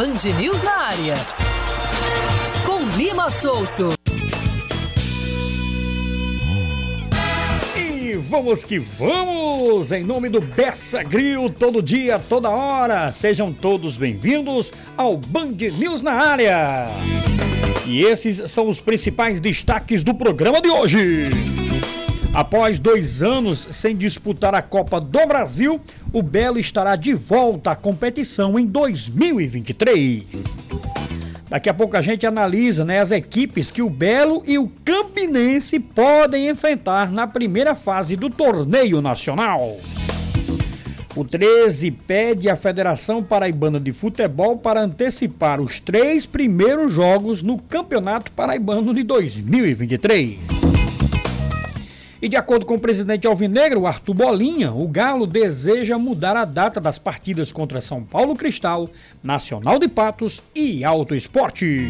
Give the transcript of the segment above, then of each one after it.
Band News na área. Com Lima Solto. E vamos que vamos! Em nome do Bessa Grill, todo dia, toda hora. Sejam todos bem-vindos ao Band News na área. E esses são os principais destaques do programa de hoje. Após dois anos sem disputar a Copa do Brasil, o Belo estará de volta à competição em 2023. Daqui a pouco a gente analisa né, as equipes que o Belo e o Campinense podem enfrentar na primeira fase do torneio nacional. O 13 pede à Federação Paraibana de Futebol para antecipar os três primeiros jogos no Campeonato Paraibano de 2023. E de acordo com o presidente Alvinegro, Arthur Bolinha, o Galo deseja mudar a data das partidas contra São Paulo Cristal, Nacional de Patos e Alto Esporte.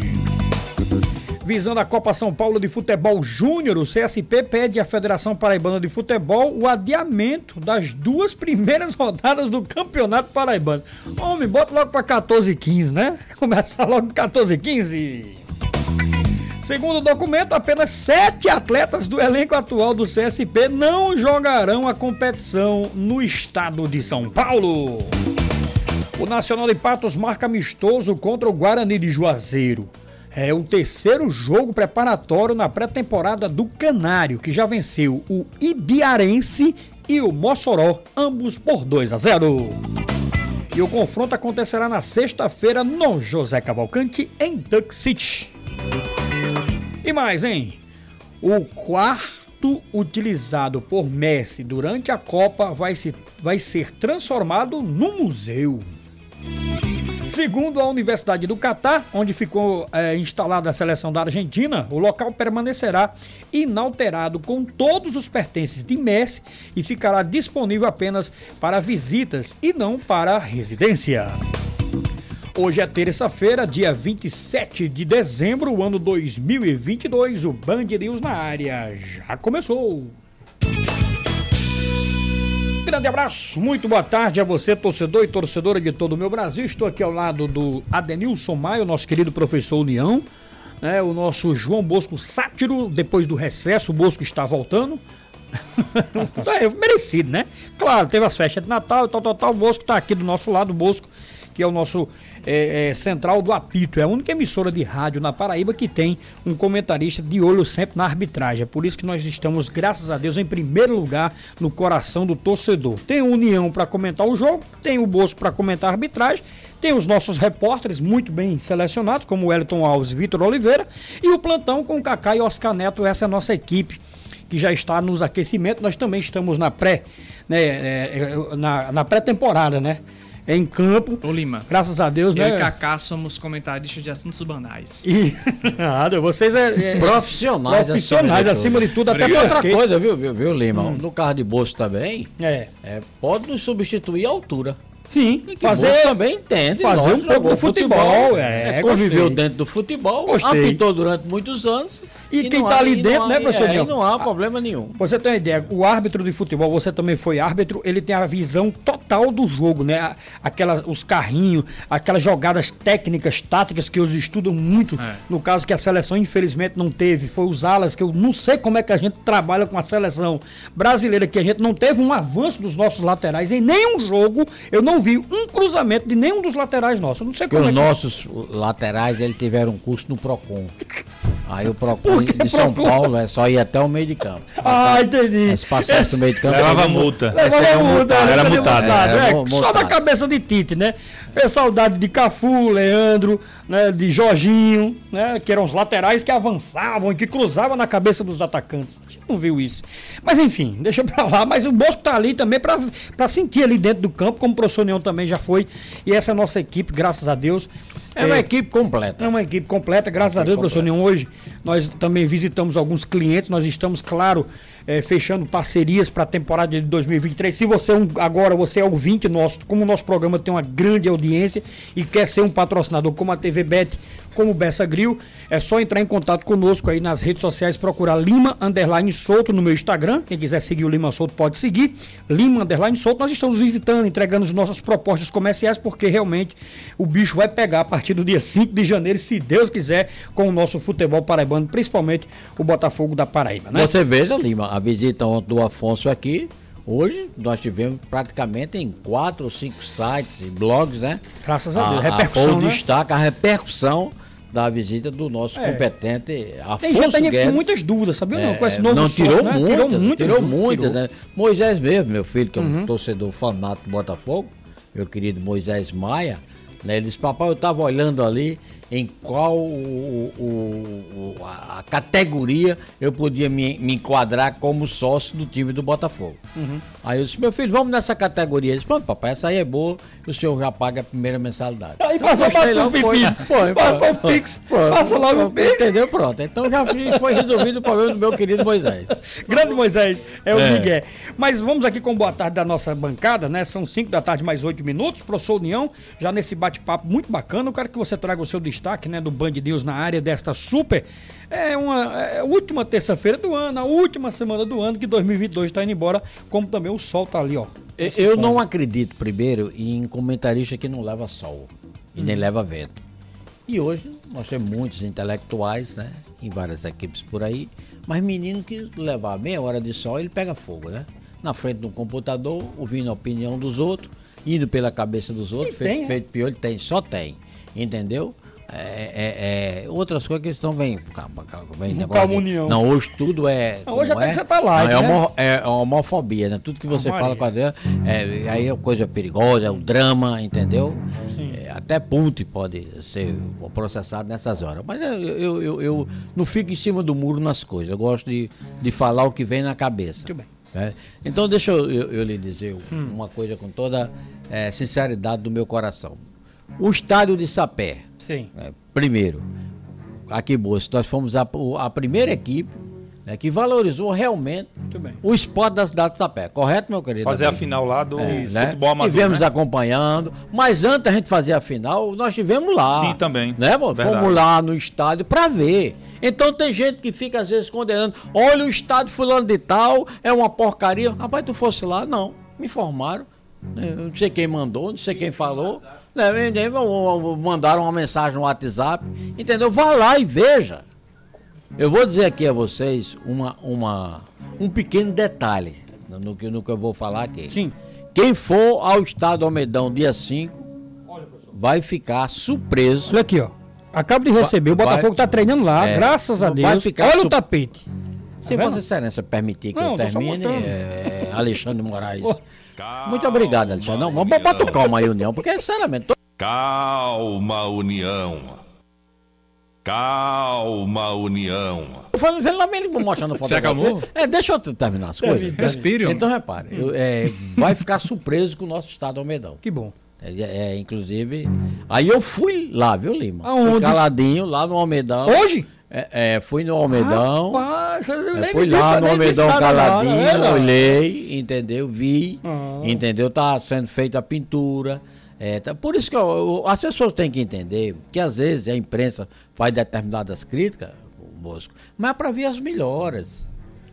Visando a Copa São Paulo de Futebol Júnior, o CSP pede à Federação Paraibana de Futebol o adiamento das duas primeiras rodadas do Campeonato Paraibano. Homem, bota logo para 14 e 15, né? Começa logo 14 e 15. Segundo o documento, apenas sete atletas do elenco atual do CSP não jogarão a competição no estado de São Paulo. O Nacional de Patos marca amistoso contra o Guarani de Juazeiro. É o terceiro jogo preparatório na pré-temporada do Canário, que já venceu o Ibiarense e o Mossoró, ambos por 2 a 0. E o confronto acontecerá na sexta-feira no José Cavalcante, em Duck City. E mais, hein? O quarto utilizado por Messi durante a Copa vai, se, vai ser transformado num museu. Segundo a Universidade do Catar, onde ficou é, instalada a seleção da Argentina, o local permanecerá inalterado com todos os pertences de Messi e ficará disponível apenas para visitas e não para residência. Hoje é terça-feira, dia 27 de dezembro, ano 2022. O Band News na área já começou. Grande abraço, muito boa tarde a você, torcedor e torcedora de todo o meu Brasil. Estou aqui ao lado do Adenilson Maio, nosso querido professor União, né, o nosso João Bosco Sátiro, depois do recesso, o Bosco está voltando. é merecido, né? Claro, teve as festas de Natal e tal, tal, tal. O Bosco está aqui do nosso lado, o Bosco, que é o nosso é, é, central do apito. É a única emissora de rádio na Paraíba que tem um comentarista de olho sempre na arbitragem. É por isso que nós estamos, graças a Deus, em primeiro lugar no coração do torcedor. Tem o União para comentar o jogo, tem o Bosco para comentar a arbitragem. Tem os nossos repórteres muito bem selecionados, como o Elton Alves e Vitor Oliveira, e o plantão com o Cacá e Oscar Neto, essa é a nossa equipe que já está nos aquecimentos. Nós também estamos na pré, né, é, é na, na pré-temporada, né? Em campo. Ô Lima. Graças a Deus, eu né? Eu e Kaká somos comentaristas de assuntos banais. E... Nada, vocês é, é... profissionais, profissionais acima de tudo, acima de tudo até outra coisa, viu, viu, viu Lima? Hum. No carro de bolso também, é. é pode nos substituir a altura. Sim, fazer também entende. Fazer um pouco do futebol. futebol é, é, conviveu gostei. dentro do futebol, gostei. apitou durante muitos anos. E, e quem está ali dentro, né, professor? É, não há problema nenhum. Você tem uma ideia, o árbitro de futebol, você também foi árbitro, ele tem a visão total do jogo, né? Aquela, os carrinhos, aquelas jogadas técnicas, táticas que eles estudam muito. É. No caso que a seleção, infelizmente, não teve, foi usá-las, que eu não sei como é que a gente trabalha com a seleção brasileira, que a gente não teve um avanço dos nossos laterais em nenhum jogo. Eu não vi um cruzamento de nenhum dos laterais nossos. Eu não sei como Porque é os que... nossos laterais, ele tiveram um curso no PROCON. Aí o Procon de São Paulo é só ir até o meio de campo. Passar, ah, entendi. Se passasse no meio de campo. Levava multa. Levava multa, era multado. É, é, só da cabeça de Tite, né? É saudade de Cafu, Leandro, né, de Jorginho, né, que eram os laterais que avançavam e que cruzavam na cabeça dos atacantes. A gente não viu isso. Mas enfim, deixa pra lá. Mas o Bosco tá ali também para sentir ali dentro do campo, como o professor Neon também já foi. E essa é a nossa equipe, graças a Deus. É uma é, equipe completa. É uma equipe completa, graças a Deus, completa. professor Neon. Hoje nós também visitamos alguns clientes, nós estamos, claro, é, fechando parcerias para a temporada de 2023. Se você é um, agora você é ouvinte nosso, como o nosso programa tem uma grande audiência e quer ser um patrocinador como a TV Bet, como Bessa Grill. É só entrar em contato conosco aí nas redes sociais, procurar Lima Underline Solto no meu Instagram. Quem quiser seguir o Lima Solto pode seguir. Lima Underline Solto. Nós estamos visitando, entregando as nossas propostas comerciais, porque realmente o bicho vai pegar a partir do dia 5 de janeiro, se Deus quiser, com o nosso futebol paraibano, principalmente o Botafogo da Paraíba, né? Você veja, Lima, a visita ontem do Afonso aqui. Hoje nós tivemos praticamente em quatro ou cinco sites e blogs, né? Graças a Deus. A, Repercussão, a, o né? destaque, a repercussão da visita do nosso É. competente Tem Afonso gente ainda Guedes. com muitas dúvidas, sabia ou não? É, Com esse novo não, sócio, tirou, né? muitas, tirou muitas. tirou muitas, tirou. Uhum. né? Moisés mesmo, meu filho, que é um torcedor fanático do Botafogo, meu querido Moisés Maia, né? Ele disse, papai, eu estava olhando ali em qual o- o- o- a a categoria eu podia me, me enquadrar como sócio do time do Botafogo. Uhum. Aí eu disse, meu filho, vamos nessa categoria. Ele disse, pronto, papai, essa aí é boa, o senhor já paga a primeira mensalidade. Aí Eu passou Pepino. foi, Passou foi, o. Pix. Passa logo o Pix. Entendeu? Pronto. Então já foi resolvido o problema do meu querido Moisés. Grande Moisés, é o É. Miguel. Mas vamos aqui com boa tarde da nossa bancada, né? São 5 da tarde, mais 8 minutos. Professor União, já nesse bate-papo muito bacana. Eu quero que você traga o seu destaque, né? Do Band News na área desta super. É uma é a última terça-feira do ano, a última semana do ano, que 2022 está indo embora, como também o sol tá ali, ó. Eu- Eu não acredito, primeiro, em comentarista que não leva sol e nem leva vento. E hoje nós temos muitos intelectuais, né? Em várias equipes por aí, mas menino que levar meia hora de sol, ele pega fogo, né? Na frente do computador, ouvindo a opinião dos outros, indo pela cabeça dos outros, E feito, tem, é? feito piolho, tem, só tem. Entendeu? É, é- é- outras coisas que estão vem, calma, calma, vem de- União. Não, hoje tudo é. Não, hoje até é? que você tá light, Não, é, né? homo- é homofobia, né? Tudo que você fala com a dela, é, aí é coisa perigosa, é o drama, entendeu? É, até ponte pode ser processado nessas horas. Mas eu, eu, eu, eu não fico em cima do muro nas coisas. Eu gosto de, de falar o que vem na cabeça. Muito bem. né? Então deixa eu, eu- eu lhe dizer Hum. uma coisa com toda é, sinceridade do meu coração. O estádio de Sapé, Sim. é, primeiro, aqui Bolsa, nós fomos a, a primeira equipe né, que valorizou realmente o esporte da cidade de Sapé. Correto, meu querido? Fazer a amigo? final lá do É, né? futebol amador. Tivemos né? acompanhando, mas antes da gente fazer a final, nós tivemos lá. Sim, também. Né? Verdade. Fomos lá no estádio pra ver. Então tem gente que fica às vezes condenando. Olha o estádio fulano de tal, é uma porcaria. Rapaz, tu fosse lá? Não. Me informaram. Eu não sei quem mandou, não sei quem falou. Né, Mandaram uma mensagem no WhatsApp. Entendeu? Vá lá e veja. Eu vou dizer aqui a vocês uma, uma, um pequeno detalhe no que, no que eu vou falar aqui. Sim. Quem for ao estado Almedão dia 5 vai ficar surpreso. Olha aqui, ó. Acabo de receber, o Vai- Botafogo tá treinando lá, É, graças a vai Deus. ficar Olha o tapete. Se vendo? Vossa Excelência permitir que Não, eu termine, é, Alexandre Moraes. Muito obrigado, Alexandre. Não, mas bota calma aí, União, porque, sinceramente, tô- Calma, União. Calma, União. falando, vendo lá ele mostrando a Você acabou? É, deixa eu terminar as coisas. Respire. Então, repare, eu, é, vai ficar surpreso com o nosso estado Almedão. Que bom. É, é, inclusive, aí eu fui lá, viu, Lima? Aonde? Fui caladinho, lá no Almedão. Hoje? É, é, fui no Almedão. Rapaz, nem fui lá no Almedão caladinho, não? olhei, entendeu? Vi, Ah. entendeu? Tá sendo feita a pintura. É, tá- por isso que eu- eu- as pessoas têm que entender que às vezes a imprensa faz determinadas críticas, Bosco, mas é para ver as melhores.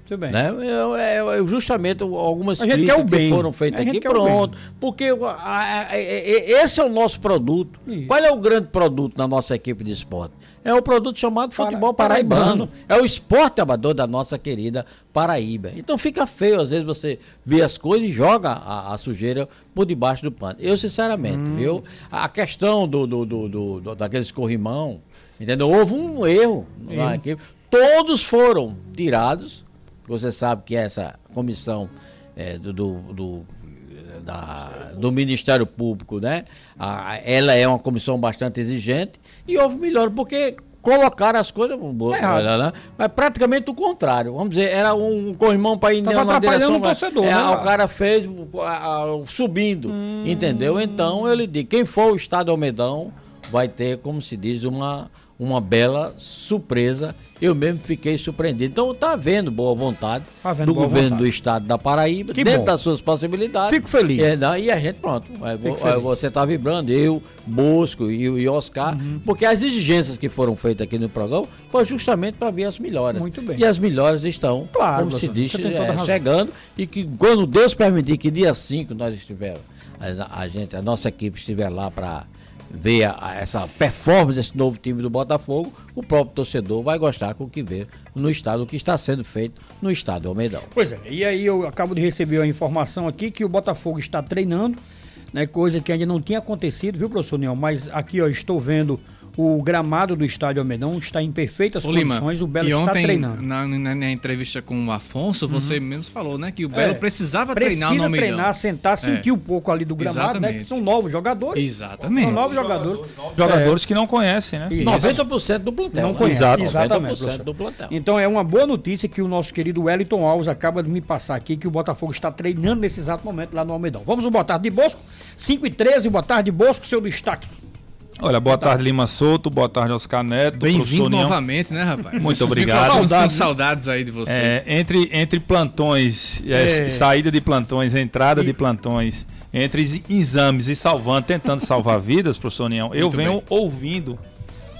Muito bem. Né? Eu- eu- eu- justamente algumas críticas que foram feitas aqui, pronto. Porque a- a- a- esse é o nosso produto. Isso. Qual é o grande produto da nossa equipe de esporte? É o produto chamado Para- futebol paraibano. paraibano. É o esporte amador da nossa querida Paraíba. Então fica feio, às vezes, você vê as coisas e joga a, a sujeira por debaixo do pano. Eu, sinceramente, Hum. viu? A questão do, do, do, do- do- daqueles corrimão, entendeu? Houve um erro na equipe. Todos foram tirados. Você sabe que essa comissão é, do, do, do- da- do Ministério Público, né? Ela é uma comissão bastante exigente e houve melhor, porque colocaram as coisas, Errado. né? mas praticamente o contrário. Vamos dizer, era um corrimão para ir Tava na direção. o torcedor, é, né? Hum. O cara fez subindo, entendeu? Então eu lhe digo, quem for o Estado Almedão, vai ter, como se diz, uma, uma bela surpresa. Eu mesmo fiquei surpreendido. Então tá havendo boa vontade Tá do boa governo vontade. do estado da Paraíba, Que dentro bom. das suas possibilidades. Fico feliz. É, não, e a gente, pronto. aí você tá vibrando, eu, Bosco e, o- e Oscar, Uhum. porque as exigências que foram feitas aqui no programa foi justamente para ver as melhoras. Muito bem. E as melhoras estão, Claro, como se diz, é, chegando e que quando Deus permitir que dia 5 nós estivermos, a, a gente, a nossa equipe estiver lá para a- a- essa performance desse novo time do Botafogo, o próprio torcedor vai gostar com o que vê no estado, o que está sendo feito no estado do Almeidão. Pois é, e aí eu acabo de receber a informação aqui que o Botafogo está treinando, né, coisa que ainda não tinha acontecido, viu, professor Neon? Mas aqui, ó, estou vendo o gramado do estádio Almedão está em perfeitas Ô, Lima, condições, o Belo e está ontem, treinando. na, na- na entrevista com o Afonso, você mesmo falou, né? Que o Belo precisava treinar no Precisa Almeidão. treinar, sentar, sentir É. um pouco ali do gramado, né? Que Exatamente. são novos jogadores. Exatamente. São novos jogadores. Jogadores que não conhecem, né? Isso. 90% do plantel. Não né? conhece. Exato. Exatamente. 90% professor. do plantel. Então é uma boa notícia que o nosso querido Wellington Alves acaba de me passar aqui, que o Botafogo está treinando nesse exato momento lá no Almedão. Vamos ao boa tarde de Bosco, 5 e 13, boa tarde Bosco, seu destaque. Olha, boa tarde Lima Souto, boa tarde Oscar Neto, Bem-vindo novamente, né, rapaz? Muito obrigado. ficam Com Saudades, saudades, né? aí de você. É, entre, entre plantões, é, É. saída de plantões, entrada de plantões, entre ex- exames e salvando, tentando salvar vidas, professor Nião, eu venho bem. ouvindo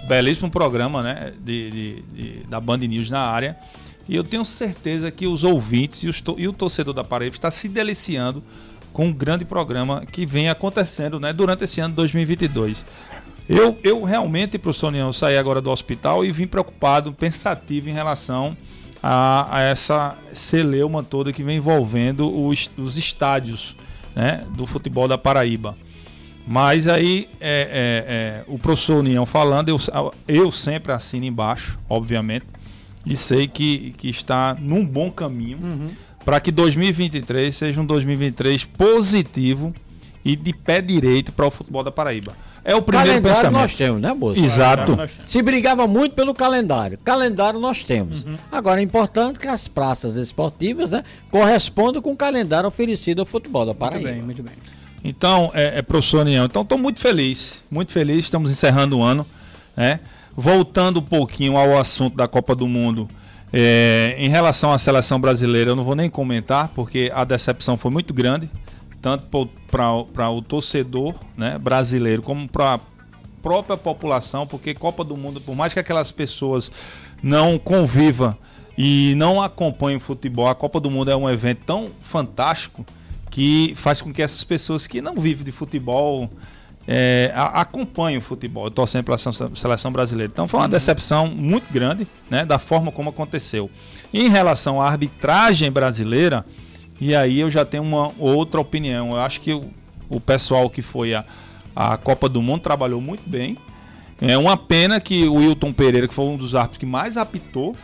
belíssimo programa né, de, de- de- da Band News na área. E eu tenho certeza que os ouvintes e, os to- e o torcedor da Paraíba está se deliciando com um grande programa que vem acontecendo né, durante esse ano de 2022. Eu, eu realmente, professor União, saí agora do hospital e vim preocupado, pensativo em relação a, a essa celeuma toda que vem envolvendo os, os estádios né, do futebol da Paraíba. Mas aí, é, é, é, o professor União falando, eu, eu sempre assino embaixo, obviamente, e sei que, que está num bom caminho para que 2023 seja um 2023 positivo e de pé direito para o futebol da Paraíba. É o primeiro calendário pensamento. nós temos, né, moço? Exato. Se brigava muito pelo calendário. Calendário nós temos. Uhum. Agora é importante que as praças esportivas né, correspondam com o calendário oferecido ao futebol da Muito Paraíba. bem, muito bem. Então, é, é professor União. Então, estou muito feliz, muito feliz. Estamos encerrando o ano, né? Voltando um pouquinho ao assunto da Copa do Mundo, é, em relação à seleção brasileira, eu não vou nem comentar, porque a decepção foi muito grande, tanto para o torcedor né, brasileiro, como para a própria população, porque Copa do Mundo, por mais que aquelas pessoas não convivam e não acompanhem futebol, a Copa do Mundo é um evento tão fantástico que faz com que essas pessoas que não vivem de futebol é, acompanhem o futebol. Torcendo pela seleção brasileira. Então foi uma decepção muito grande né, da forma como aconteceu. Em relação à arbitragem brasileira, e aí eu já tenho uma outra opinião. Eu acho que o, o pessoal que foi a, a Copa do Mundo trabalhou muito bem. É uma pena que o Wilton Pereira, que foi um dos árbitros que mais apitou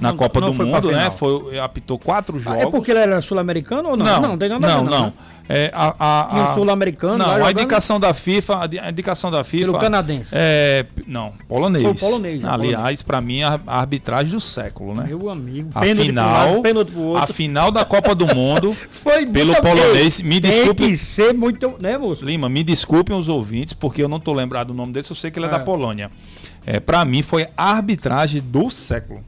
na Não- Copa não do Mundo, né? Foi, apitou quatro Ah, jogos. é porque ele era sul-americano ou não? Não, não tem nada a ver, não, não. não. né? É, a, a, E o a- sul-americano Não, a indicação da FIFA, a di- a indicação da FIFA. Pelo canadense. É, não, polonês. Foi o polonês, né, Aliás, pra mim a a arbitragem do século, né? Meu amigo, A pênalti pro final, lado, pênalti pro a final da Copa do Mundo, Foi pelo polonês, me Tem desculpe. que ser muito, né, moço? Lima, me desculpem os ouvintes, porque eu não tô lembrado do nome dele, só sei que ele é, É. da Polônia. É, para mim foi a arbitragem do século.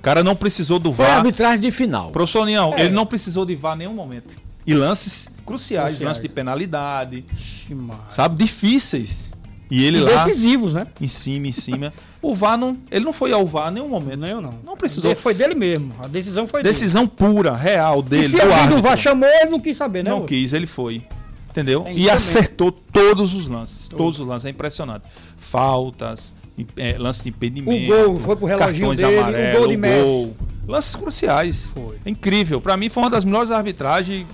O cara não precisou do Foi a VAR. arbitragem de final. Professor União, É. ele não precisou de VAR em nenhum momento. E lances cruciais, Cruciais. lances de penalidade, Ixi, Maria. sabe, difíceis. E ele E lá decisivos, né? em cima, em cima. O VAR não, ele não foi ao VAR em nenhum momento. Nem eu não. Não precisou. Foi dele mesmo. A decisão foi Decisão pura, real dele. dele, E se alguém do árbitro. VAR chamou, ele não quis saber, né? Não quis, ele foi. Entendeu? É e acertou todos os lances. Todos os lances. É impressionante. Faltas, é, lances de impedimento. O gol foi pro reloginho dele, o amarelos, gol de Messi. gol. Lances cruciais. Foi. É incrível. Pra mim foi uma das melhores arbitragens,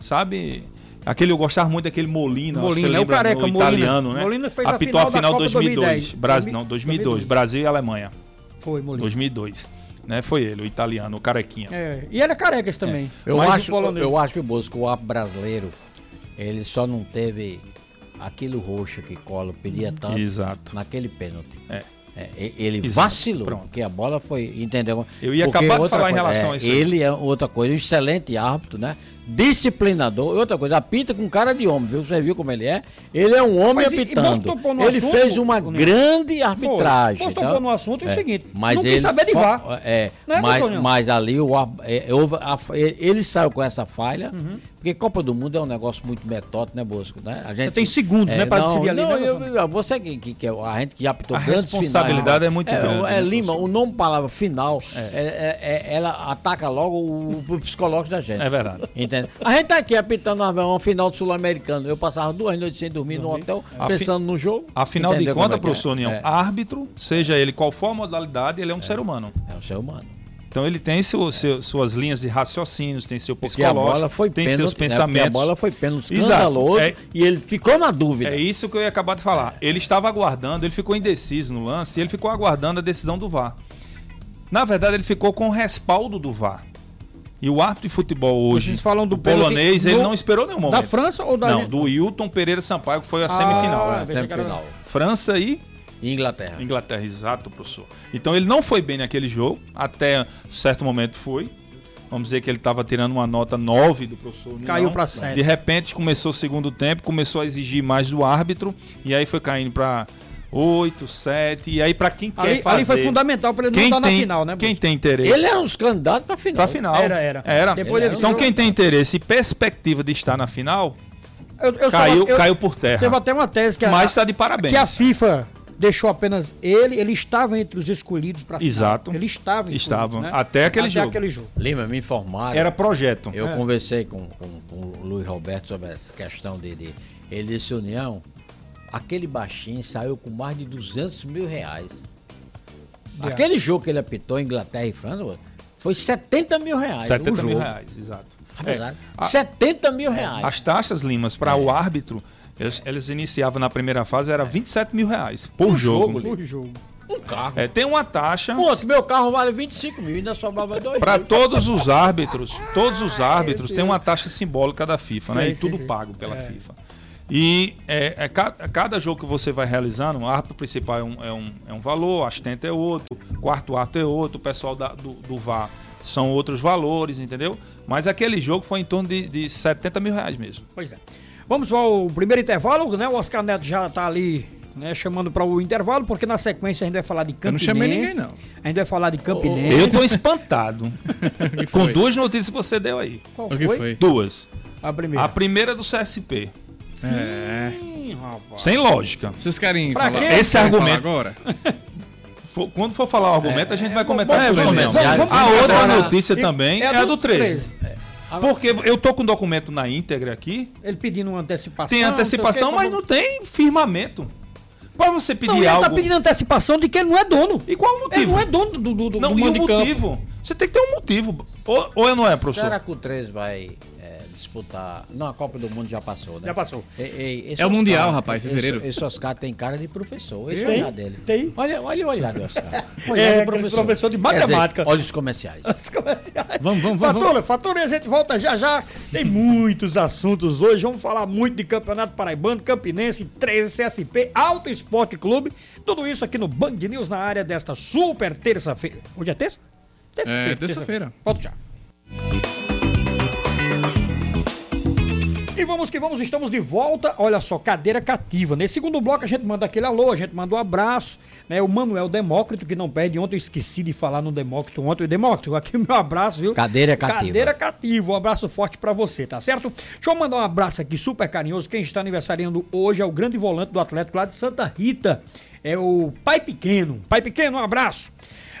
sabe? Aquele eu gostava muito daquele Molina, Molina, você é o lembra, careca, no Molina. italiano, né? Molina fez a Apitou final a da final Copa 2002. 2010. Brasil, não, 2002. Brasil e Alemanha. Foi, Molina. 2002. Né? Foi ele, o italiano, o carequinha. É, e era careca esse também. Eu Mas o acho, eu acho que o Bosco, o brasileiro, ele só não teve aquilo roxo que Collor pedia tanto Exato. naquele pênalti. É. É, ele Exato, vacilou, pronto. porque a bola foi, entendeu? Eu ia Porque acabar de falar em coisa, relação é, a isso aí. Ele é outra coisa, um excelente árbitro, né? Disciplinador. E outra coisa, apita com cara de homem, viu? Você viu como ele é? Ele é um homem Mas e- e apitando. topor no ele assunto, fez uma Toninho? grande arbitragem. Tá? topor no assunto é o seguinte, mas não quis ele saber de VAR. É, é, mas, mas ali o, é, ele saiu com essa falha, Uhum. porque Copa do Mundo é um negócio muito metódico, né, Bosco? Né? A gente, tem segundos, né, pra não, decidir ali, Não, né, eu- eu- você que, que, que é a gente que já apitou A responsabilidade finais. é muito grande, É, né, Lima, o nome palavra final, é, é- é- ela ataca logo o, o psicológico da gente. É verdade. Entende? A gente tá aqui apitando uma, uma final do Sul-Americano. Eu passava duas noites sem dormir no hotel, A pensando no jogo. Afinal de contas, é é? professor União, É, árbitro, seja ele qual for a modalidade, ele é um ser humano. é o ser humano. Então ele tem seu, seu- suas linhas de raciocínios, tem seu Porque a psicológico, bola foi tem pênalti, seus né? Pensamentos. a bola foi pênalti escandaloso É- e ele ficou na dúvida. É isso que eu ia acabar de falar. Ele estava aguardando, ele ficou indeciso no lance e ele ficou aguardando a decisão do VAR. Na verdade, ele ficou com o respaldo do VAR. E o árbitro de futebol hoje, Vocês falam do polonês, ele no- não esperou nenhum momento. Da França ou da Não, do Wilton Pereira Sampaio, que foi a Ah, semifinal. é. né? Semifinal. França e Inglaterra. Inglaterra, exato, professor. Então ele não foi bem naquele jogo, até certo momento foi. Vamos dizer que ele estava tirando uma nota 9 do professor. Caiu pra sete. De repente começou o segundo tempo, começou a exigir mais do árbitro, e aí foi caindo para 8, 7, e aí para quem quer Ali, fazer. ali foi fundamental pra ele não estar na tem, final, né? Quem tem interesse. Ele é um dos candidatos pra final. Pra final. Era, era. Era. Depois desse então jogo- quem tem interesse e perspectiva de estar na final, Eu, eu caiu, eu- caiu por terra. Teve até uma tese que a, Mas está de parabéns. que a FIFA deixou apenas ele, ele estava entre os escolhidos para Exato. Ele estava Estava. né? Até aquele Até jogo. aquele jogo. Lima, me informaram. Era projeto. Eu É. conversei com, com, com o Luiz Roberto sobre essa questão dele. Ele disse, União, aquele baixinho saiu com mais de 200 mil reais. Aquele jogo que ele apitou, Inglaterra e França, foi 70 mil reais. 70 o mil jogo. reais, exato. É, a- 70 mil reais. As taxas, Limas, para o árbitro, eles, eles iniciavam na primeira fase, era 27 mil reais por jogo. Por jogo. Um carro. É, tem uma taxa Pô, meu carro vale 25 mil, ainda sobrava dois para mil. todos os árbitros. Todos os árbitros têm uma taxa simbólica da FIFA, né? Sim, E sim, tudo sim. pago pela FIFA. E é, é ca- cada, jogo que você vai realizando, o árbitro principal é um, é um, é um valor, o assistente é outro, o quarto árbitro é outro, o pessoal da- do, do VAR são outros valores, entendeu? Mas aquele jogo foi em torno de, de 70 mil reais mesmo. Pois é. Vamos ao primeiro intervalo, né? O Oscar Neto já tá ali, né, chamando para o intervalo, porque na sequência a gente vai falar de Eu não Campinense. chamei ninguém, não. A gente vai falar de Campinense. Eu tô espantado com foi? duas notícias que você deu aí. Qual O que foi? Duas. A primeira. A primeira é do CSP. É. Sim, rapaz. Sem lógica. Vocês querem Pra falar? quê? Esse querem argumento- agora? For- Quando for falar o argumento, a gente vai comentar vamos ele mesmo. começar. A outra notícia E- também é é a do do 13. 13. Porque eu tô com o documento na íntegra aqui, Ele pedindo uma antecipação. tem antecipação, não mas não tem firmamento. Pra você pedir Não, ele algo. tá pedindo antecipação de que ele não é dono. E qual o motivo? Ele não é dono do, do, do, Não, do e o de campo. motivo? Você tem que ter um motivo. Ou, ou não é, professor? Será que o 13 vai é, disputar? Não, a Copa do Mundo já passou, né? Já passou. Ei, esse É o Mundial, Oscar- rapaz, fevereiro. Esse, esse Oscar tem cara de professor. Esse Tem, olhar dele. tem. Olha, olha o olhar do Oscar. O É, aquele professor de matemática. olha os comerciais. Os comerciais. Vamos, vamos, vamos, Fatura, fatura e a gente volta já já. Tem muitos assuntos hoje. Vamos falar muito de Campeonato Paraibano, Campinense, 13 CSP, Alto Esporte Clube. Tudo isso aqui no Band News na área desta super terça-feira. Hoje é terça? É, terça-feira. Volto já. E vamos que vamos, estamos de volta. Olha só, cadeira cativa. Nesse segundo bloco a gente manda aquele alô, a gente manda um abraço. Né? O Manuel Demócrito, que não perde. Ontem eu esqueci de falar no Demócrito. Ontem, Demócrito, aqui meu abraço, viu? Cadeira cativa. Cadeira cativa. Um abraço forte pra você, tá certo? Deixa eu mandar um abraço aqui super carinhoso. Quem está aniversariando hoje é o grande volante do Atlético lá de Santa Rita. É o Pai Pequeno. Pai Pequeno, um abraço.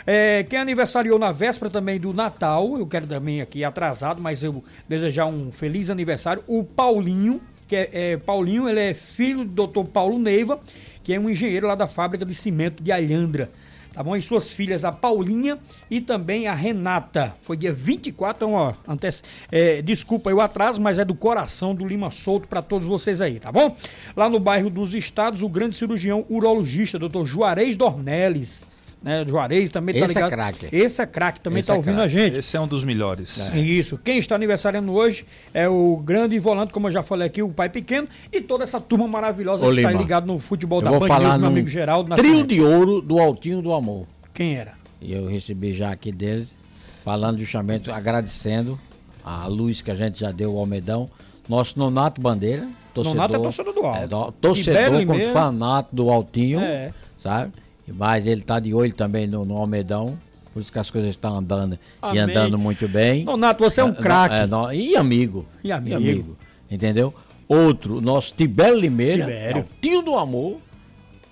É, quem aniversariou na véspera também do Natal, eu quero também aqui atrasado, mas eu desejar um feliz aniversário. O Paulinho, que é, é, Paulinho, ele é filho do Dr. Paulo Neiva, que é um engenheiro lá da fábrica de cimento de Alhandra. Tá bom? E suas filhas, a Paulinha e também a Renata. Foi dia 24, então, ó, antes, é, desculpa o atraso, mas é do coração do Lima Solto para todos vocês aí, tá bom? Lá no bairro dos Estados, o grande cirurgião urologista, Dr. Juarez Dornelles. Né? Juarez também tá Esse é ligado. craque. Esse é craque, também Esse tá é ouvindo craque. a gente. Esse é um dos melhores. Isso. Quem está aniversariando hoje é o grande volante, como eu já falei aqui, o pai pequeno, e toda essa turma maravilhosa Ô, que está ligado no futebol Eu da vou Band falar News, meu amigo Geraldo trio Nascimento. de ouro do Altinho do Amor. Quem era? E eu recebi já aqui deles, falando justamente, agradecendo a luz que a gente já deu ao Almedão. Nosso Nonato Bandeira, torcedor. Nonato é torcedor do Alto. É, do- Tibério torcedor com fanato do Altinho, É. sabe? Mas ele tá de olho também no, no Almedão. Por isso que as coisas estão andando Amém. e andando muito bem. Nonato, você é um craque. é, não, e amigo. E amigo. Entendeu? Outro, nosso Tibério Limeira, Tibério. é o tio do amor.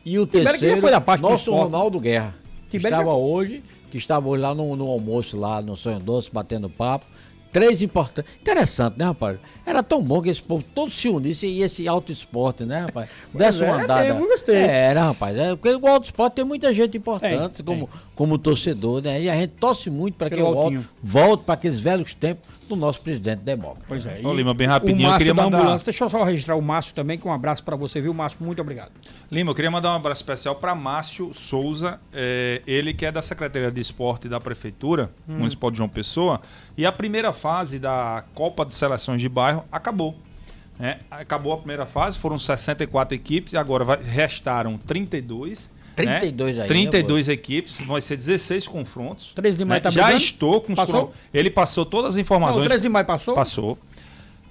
E o Tibério já terceiro, foi da parte nosso. Ronaldo Guerra. Que Tibério já estava foi. hoje, que estava hoje lá no, no almoço, lá no Sonho Doce, batendo papo. Três importantes. Interessante, né, rapaz? Era tão bom que esse povo todo se unisse e esse alto esporte, né, rapaz? Desse é, uma andada. mesmo, gostei. É, era, rapaz. É, porque o alto esporte tem muita gente importante Tem, como, como torcedor, né? E a gente torce muito para que Altinho. volte, volte para aqueles velhos tempos do nosso presidente democrata. Pois é. Ô, Lima, bem rapidinho, eu Márcio queria da mandar- ambulância. Deixa eu só registrar o Márcio também, com um abraço pra você, viu, Márcio? Muito obrigado. Lima, eu queria mandar um abraço especial para Márcio Souza, é, ele que é da Secretaria de Esporte da Prefeitura Municipal de João Pessoa, e a primeira fase da Copa de Seleções de Bairro acabou. né? Acabou a primeira fase, foram 64 equipes, e agora vai- restaram 32. 32 né? aí, né, 32 equipes, vai ser 16 confrontos. 13 de maio né? tá Já brigando? estou com os Passou? pro- Ele passou todas as Não, informações. o 13 de maio passou? Passou.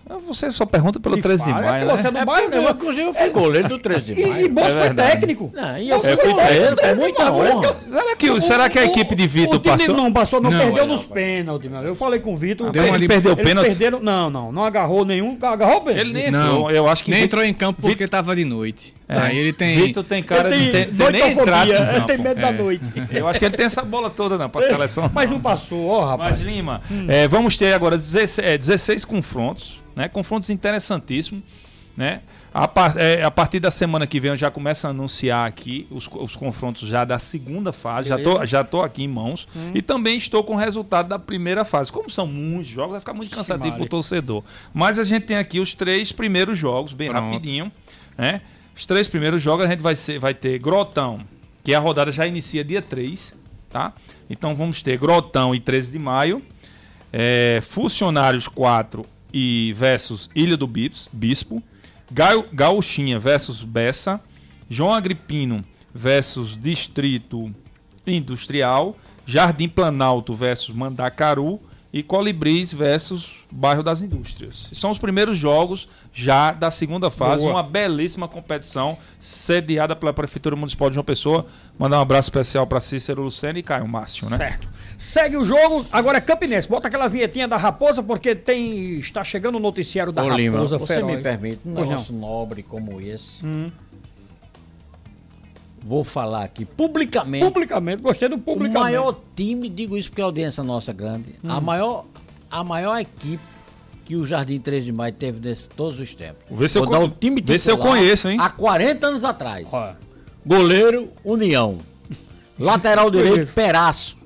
Ah, Você só pergunta pelo Que 13 de maio, é né? você é do É bairro, né? eu, inclusive, eu fui goleiro do 3 de E, e maio. Bosco É foi técnico. Não, e eu Você fui foi goleiro, com muita honra. Será que, será que a equipe de Vitor o passou? Não, passou, não, Não, perdeu olha, nos pênaltis, meu. Eu falei com o Vitor. Deu ele perdeu pênalti? perderam, não, não, não agarrou nenhum. Agarrou bem. Ele nem Não, entrou. Eu acho que nem entrou em campo porque tava de noite. Aí ele tem. Vitor tem cara de tem nem entrado no tem campo. medo da É. noite. Eu acho que ele tem essa bola toda não, pra seleção. Mas não passou, ó, rapaz. Mas, Lima, é, vamos ter agora 16, é, 16 confrontos, né? Confrontos interessantíssimos, né? A, par- é, a partir da semana que vem eu já começo a anunciar aqui os, os confrontos já da segunda fase. Já tô, já tô aqui em mãos. E também estou com o resultado da primeira fase. Como são muitos jogos, vai ficar muito cansativo Maria. pro torcedor. Mas a gente tem aqui os três primeiros jogos, bem Pronto. rapidinho, né? Os três primeiros jogos a gente vai, ser, vai ter Grotão, que a rodada já inicia dia 3, tá? Então vamos ter Grotão e 13 de maio, é, Funcionários 4 e versus Ilha do Bis- Bispo, Gau- Gauchinha versus Bessa, João Agripino versus Distrito Industrial, Jardim Planalto versus Mandacaru e Colibris versus Bairro das Indústrias. São os primeiros jogos já da segunda fase, Boa. uma belíssima competição sediada pela Prefeitura Municipal de João Pessoa. Mandar um abraço especial para Cícero Lucena e Caio Márcio, né? Certo. Segue o jogo, agora é Campinense. Bota aquela vinhetinha da Raposa, porque tem está chegando o noticiário da Ô, Lima, Raposa você Feroz. me permite, um negócio nobre como esse. Vou falar aqui publicamente. Publicamente, gostei do O publicamente. maior time, digo isso porque a audiência nossa é grande, a, maior, a maior equipe que o Jardim 3 de Maio teve de todos os tempos. Vê se eu Vou dar con- o time vê se eu titular conheço, hein? Há 40 anos atrás. Ó, Goleiro, União. Lateral direito. Peraço.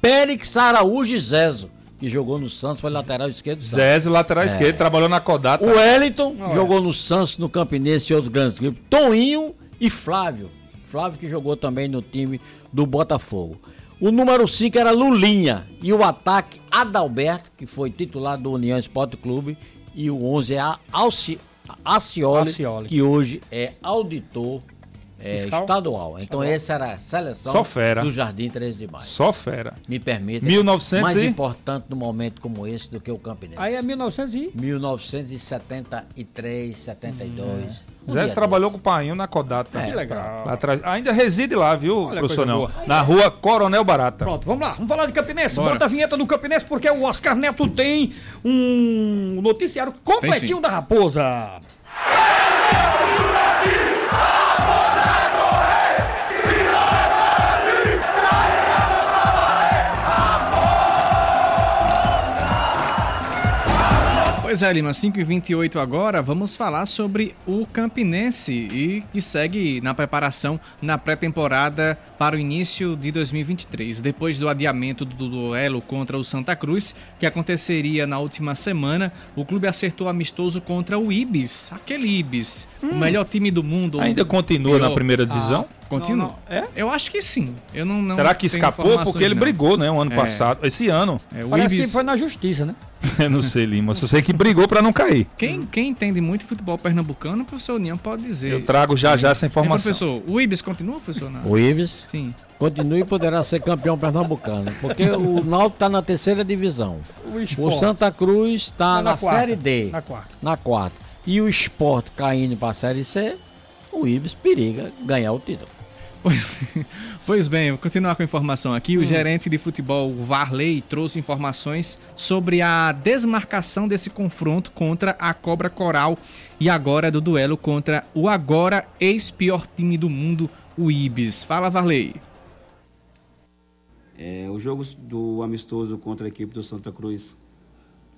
Périx Araújo e Zezo, que jogou no Santos, foi lateral esquerdo. Zézio, lateral esquerdo, trabalhou na Codata. O Wellington, jogou no Santos, no Campinense e outros grandes clubes. Toninho e Flávio. Flávio que jogou também no time do Botafogo. O número 5 era Lulinha. E o ataque, Adalberto, que foi titular do União Esporte Clube. E o 11 é a Alci, Acioli, Acioli. que hoje é auditor é, estadual. Então essa era a seleção do Jardim 13 de Maio. Só fera. Me permita. 1900 mais e- importante num momento como esse do que o Campinense. Aí é 1900 e... 1973, 72. Um Zé trabalhou desse. com o Painho na Codata. É, Que legal. Atrás. Ainda reside lá, viu, Olha, professor? Não. boa. Na rua Coronel Barata. Pronto, vamos lá, vamos falar de Campinense. Bora. Bota a vinheta do Campinense, porque o Oscar Neto tem um noticiário completinho da Raposa. Pois é, Lima, 5 e 28 agora, vamos falar sobre o Campinense e que segue na preparação na pré-temporada para o início de 2023. Depois do adiamento do duelo contra o Santa Cruz, que aconteceria na última semana, o clube acertou amistoso contra o Ibis, aquele Ibis, o melhor time do mundo. Ainda continua na Pior. primeira divisão? Ah, Continua. Não, não. É? Eu acho que sim. Eu não, não Será que escapou? Porque ele não. brigou, né? O ano É. passado. Esse ano. É, o Parece Ibis- que foi na justiça, né? Eu não sei, Lima. Só sei que brigou pra não cair. Quem, quem entende muito futebol pernambucano, o professor União pode dizer. Eu trago já já essa informação. professor, o Ibis continua, professor? Não. O Ibis Sim. continua e poderá ser campeão pernambucano, porque o Náutico está na terceira divisão. O O. Santa Cruz está Tá na, na. Série D, Na quarta. na quarta. E o Sport caindo para a Série C, o Ibis periga ganhar o título. Pois, pois bem, vou continuar com a informação aqui. O gerente de futebol Varley trouxe informações sobre a desmarcação desse confronto contra a Cobra Coral e agora do duelo contra o agora ex-pior time do mundo, o Ibis. Fala, Varley. É, o jogo do amistoso contra a equipe do Santa Cruz,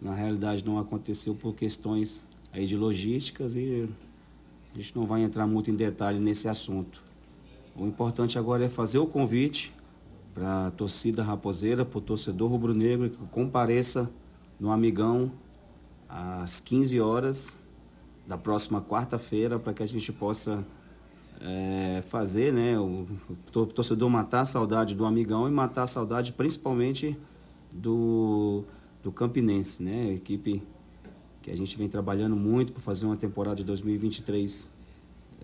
na realidade, não aconteceu por questões aí de logísticas e a gente não vai entrar muito em detalhe nesse assunto. O importante agora é fazer o convite para a torcida raposeira, para o torcedor rubro-negro que compareça no Amigão às 15 horas da próxima quarta-feira para que a gente possa é, fazer, né, o, tor- torcedor matar a saudade do amigão e matar a saudade principalmente do, do Campinense, né, a equipe que a gente vem trabalhando muito para fazer uma temporada de 2023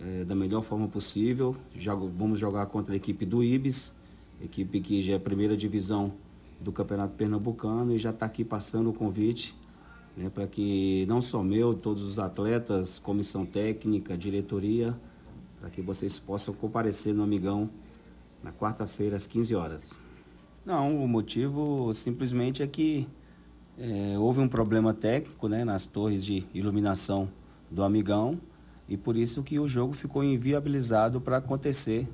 é, da melhor forma possível. Jogo- vamos jogar contra a equipe do Ibis, equipe que já é a primeira divisão do Campeonato Pernambucano e já está aqui passando o convite né, para que não só meu, todos os atletas, comissão técnica, diretoria, para que vocês possam comparecer no Amigão na quarta-feira às 15 horas. Não, o motivo simplesmente é que é, houve um problema técnico né, nas torres de iluminação do Amigão e por isso que o jogo ficou inviabilizado para acontecer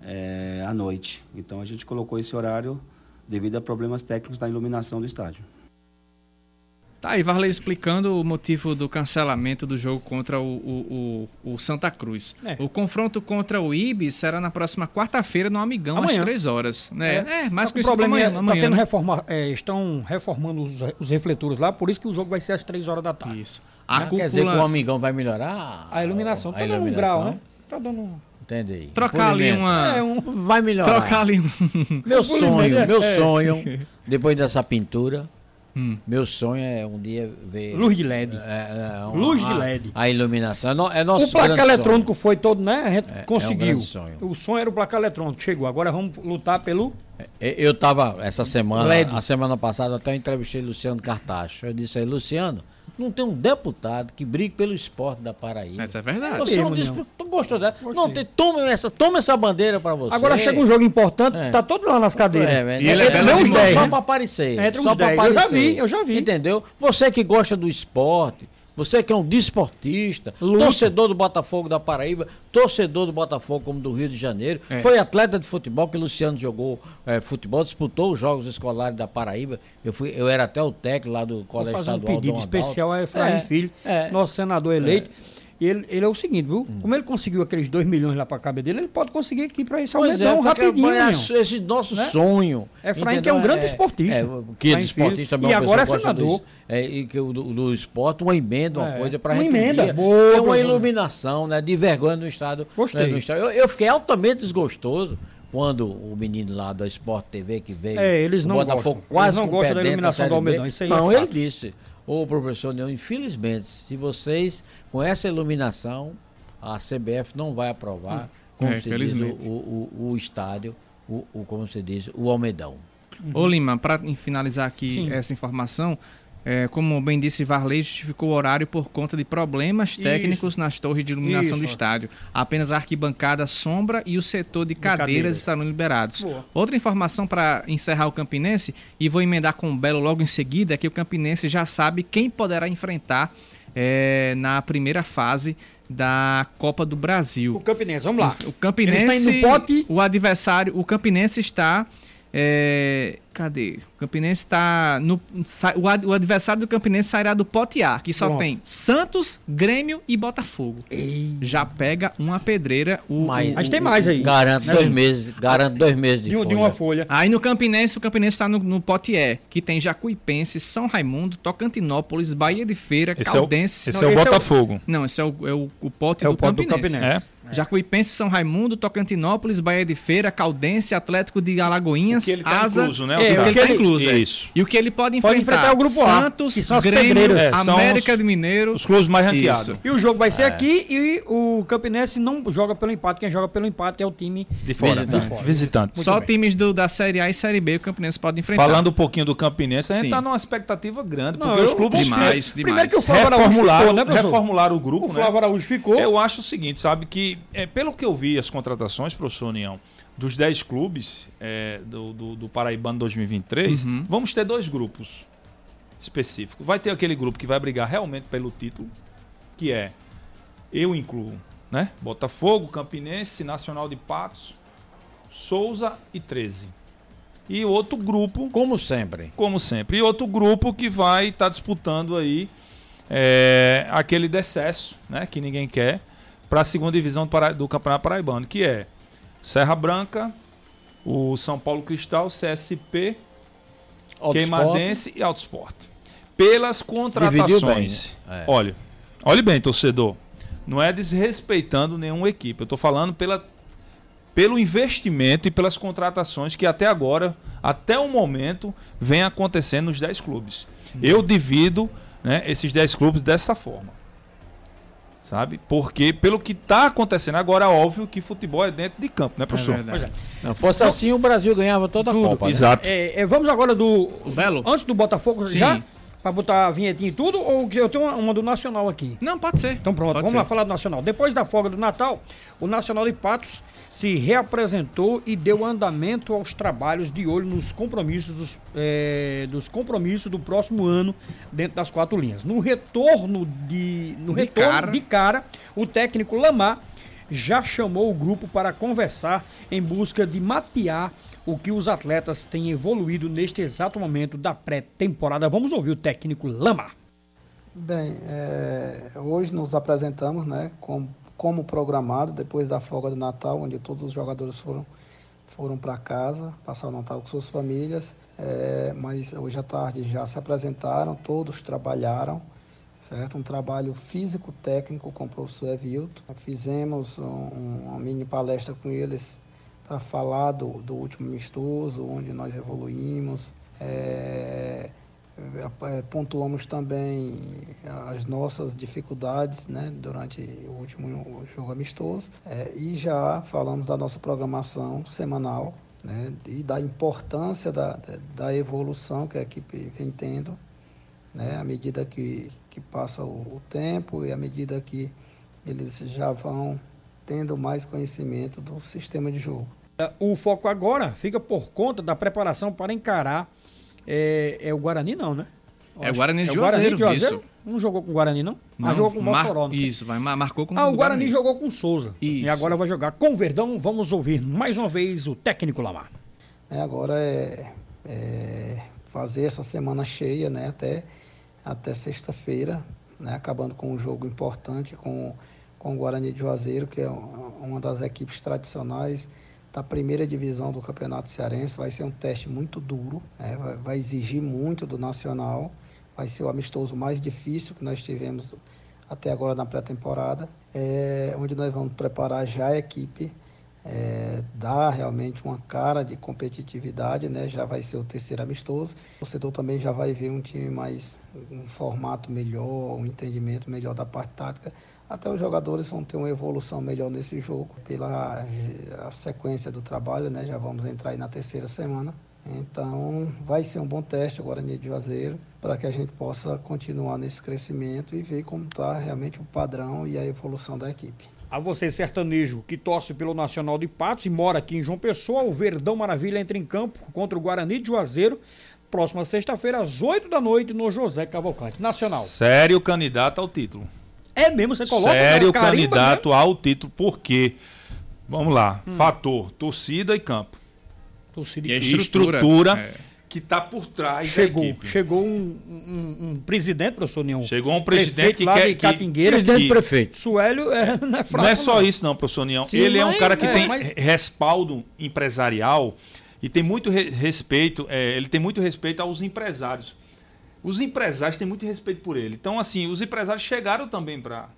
é, à noite. Então a gente colocou esse horário devido a problemas técnicos da iluminação do estádio. Tá aí, Varley explicando o motivo do cancelamento do jogo contra o, o, o- o Santa Cruz. É. O confronto contra o Ibis será na próxima quarta-feira no Amigão, às Amanhã. 3 horas. Né? É, mais Tá como problema amanhã. tá amanhã, tendo né? reforma, é, estão reformando os, os refletores lá, por isso que o jogo vai ser às 3 horas da tarde. Isso. A Ah, Quer dizer que o amigão vai melhorar? A iluminação a tá dando um grau, né? Tá dando um... Entendi. Trocar ali uma... É, um... Vai melhorar. Trocar ali um... Meu sonho, meu É. sonho, depois dessa pintura, Hum. meu sonho é um dia ver. Luz de LED. É, é, uma- Luz de a- LED. A iluminação. É, no, é nosso O placar grande sonho. eletrônico foi todo, né? A gente É, é um conseguiu. grande sonho. O sonho era o placar eletrônico. Chegou. Agora vamos lutar pelo. É, Eu tava, essa semana, LED. a semana passada, até entrevistei Luciano Cartacho. Eu disse aí, Luciano, não tem um deputado que brigue pelo esporte da Paraíba. Essa é verdade. Você não mesmo, disse, não. tu gostou dela? Gostei. Não, tem, toma, essa, toma essa bandeira pra você. Agora chega um jogo importante, É. tá todo lá nas cadeiras. É, E ele é demais, 10, só pra aparecer. Entra só pra 10. Eu já aparecer. vi, eu já vi. Entendeu? Você que gosta do esporte, você que é um desportista, Luta. torcedor do Botafogo da Paraíba, torcedor do Botafogo como do Rio de Janeiro, É. foi atleta de futebol, que Luciano jogou eh, futebol, disputou os Jogos Escolares da Paraíba. Eu, fui, eu era até o técnico lá do Vou Colégio fazer um Estadual pedido Dom Adalto. especial a Efraim É, Filho, é. nosso senador eleito. Ele, ele é o seguinte, viu? Como ele conseguiu aqueles 2 milhões lá pra cabeça dele, ele pode conseguir aqui pra esse Pois é, Almedão porque rapidinho. é esse nosso Né? sonho. Efraim que é um entendeu? grande esportista. É, que é desportista Filho. mas E agora é do senador. É, e que o do, do esporte, uma emenda, uma É, coisa para uma gente um emenda, boa, ter uma iluminação, né, de vergonha no estado. Gostei. né, no estado. Eu, eu fiquei altamente desgostoso quando o menino lá da Sport TV que veio, É, eles não o Botafogo gostam. quase Eles não gostam da iluminação do. Almedão, isso aí é Não, ele fato. disse, ô professor Neon, infelizmente, se vocês, com essa iluminação, a CBF não vai aprovar, como É, se diz, o, o, o estádio, o, o, como se diz, o Almedão. Ô Lima, para finalizar aqui Sim. essa informação, é, como bem disse Varley, justificou o horário por conta de problemas técnicos nas torres de iluminação Isso, do estádio. Apenas a arquibancada sombra e o setor de cadeiras, cadeiras. estarão liberados. Boa. Outra informação para encerrar o Campinense, e vou emendar com o Belo logo em seguida, é que o Campinense já sabe quem poderá enfrentar é, na primeira fase da Copa do Brasil. O Campinense, vamos lá. O Campinense. Eles estão indo no pote? O adversário. O Campinense está. é, cadê? O Campinense está. No, o, ad- o adversário do Campinense sairá do pote A, que só Pronto. tem Santos, Grêmio e Botafogo. Já pega uma pedreira. O, Mas, Mas tem mais aí. Garante Né? dois meses, garante dois meses de, De, folha. de uma folha. Aí no Campinense, o Campinense está no, no pote E, que tem Jacuipense, São Raimundo, Tocantinópolis, Bahia de Feira, Esse é o, Caldense. esse Não, é o esse é o- Botafogo. Não, esse é o, é o, o pote, É do, o pote do Campinense. Campinense. É? Jacuipense, São Raimundo, Tocantinópolis, Bahia de Feira, Caldense, Atlético de Alagoinhas, O que ele tá Asa... incluso, né? É, Os o o que ele tá incluso, é. Isso. E o que ele pode enfrentar? Pode enfrentar o grupo A, Santos, que são as Grêmio. É, são América os- de Mineiro. Os clubes mais ranqueados. Isso. E o jogo vai ser aqui e o Campinense não joga pelo empate. Quem joga pelo empate é o time De fora. Visitante. De fora. Visitante. Só bem. times do- da Série A e Série B o Campinense pode enfrentar. Falando um pouquinho do Campinense, a gente Sim. tá numa expectativa grande, Não, porque eu- os clubes Demais, Primeiro demais. que o Flávio Araújo ficou, né, professor? reformularam o grupo, O né? Flávio Araújo ficou. Eu acho o seguinte, sabe, que é, pelo que eu vi as contratações, professor União, dos 10 clubes é, do, do, do Paraibano 2023, Uhum. vamos ter dois grupos específicos. Vai ter aquele grupo que vai brigar realmente pelo título, que é, eu incluo, né? Botafogo, Campinense, Nacional de Patos, Souza e 13. E outro grupo Como sempre. como sempre. E outro grupo que vai estar disputando aí é, aquele decesso, né, que ninguém quer, para a segunda divisão do, Para- do Campeonato Paraibano, que é Serra Branca, o São Paulo Cristal, CSP, Queimadense e Alto Esporte. Pelas contratações. bem, né? É. Olha, olhe bem, torcedor. Não é desrespeitando nenhuma equipe. Eu estou falando pela, pelo investimento e pelas contratações que até agora, até o momento, vem acontecendo nos 10 clubes. Eu divido né, esses 10 clubes dessa forma. Sabe? Porque pelo que está acontecendo agora, é óbvio que futebol é dentro de campo, né, É professor? Pois é. Não fosse assim, o Brasil ganhava toda a Copa. né? Exato. É, é, vamos agora do. Belo? Antes do Botafogo Sim. já? Pra botar a vinhetinha e tudo? Ou que eu tenho uma, uma do Nacional aqui? Não, pode ser. Então pronto, Pode vamos ser. lá falar do Nacional. Depois da folga do Natal, o Nacional de Patos se reapresentou e deu andamento aos trabalhos de olho nos compromissos dos, eh, dos compromissos do próximo ano dentro das quatro linhas. No retorno de no De retorno cara. de cara, o técnico Lamar já chamou o grupo para conversar em busca de mapear o que os atletas têm evoluído neste exato momento da pré-temporada. Vamos ouvir o técnico Lamar. Bem, é, hoje nos apresentamos né, com, como programado, depois da folga do Natal, onde todos os jogadores foram, foram para casa, passar o Natal com suas famílias. É, mas hoje à tarde já se apresentaram, todos trabalharam, certo? Um trabalho físico-técnico com o professor Evilton. Fizemos um- uma mini palestra com eles para falar do, do último amistoso, onde nós evoluímos. É, pontuamos também as nossas dificuldades né, durante o último jogo amistoso é, e já falamos da nossa programação semanal né, e da importância da, da, da evolução que a equipe vem tendo né, à medida que, que passa o, o tempo e à medida que eles já vão tendo mais conhecimento do sistema de jogo. O foco agora fica por conta da preparação para encarar. É, é o Guarani, não, né? É o Guarani de É o Guarani Juazeiro, de Juazeiro? isso. Não jogou com o Guarani, não? Não, ah, jogou com o mar- Mossoró. foi? Isso, vai, mar- marcou com Ah, o Guarani jogou com o Souza. Isso. E agora vai jogar com o Verdão. Vamos ouvir mais uma vez o técnico Lamar. né, agora é, é fazer essa semana cheia né, até, até sexta-feira, né, acabando com um jogo importante com, com o Guarani de Juazeiro, que é uma das equipes tradicionais da primeira divisão do Campeonato Cearense. Vai ser um teste muito duro, né, vai, vai exigir muito do Nacional, vai ser o amistoso mais difícil que nós tivemos até agora na pré-temporada, é, onde nós vamos preparar já a equipe é, dá realmente uma cara de competitividade, né? Já vai ser o terceiro amistoso. O torcedor também já vai ver um time mais um formato melhor, um entendimento melhor da parte tática. Até os jogadores vão ter uma evolução melhor nesse jogo pela a sequência do trabalho, né? Já vamos entrar aí na terceira semana. Então, vai ser um bom teste agora Guarani de Juazeiro para que a gente possa continuar nesse crescimento e ver como está realmente o padrão e a evolução da equipe. A você, sertanejo, que torce pelo Nacional de Patos e mora aqui em João Pessoa, o Verdão Maravilha entra em campo contra o Guarani de Juazeiro, próxima sexta-feira, às 8 da noite, no José Cavalcante. Nacional. Sério candidato ao título. É mesmo, você coloca. Sério né? Carimba candidato ao título, porque, vamos lá, fator, torcida e campo. Torcida E e estrutura, estrutura, é. que está por trás Chegou, da equipe. chegou um, um- um presidente, professor Neon. Chegou um presidente prefeito que lá quer- que-. Presidente E- prefeito. Suélio é, não é fraco. Não é só isso, não, professor União. Sim, Ele é um cara que é, tem mas- respaldo empresarial e tem muito re- respeito. é, ele tem muito respeito aos empresários. Os empresários têm muito respeito por ele. Então, assim, os empresários chegaram também para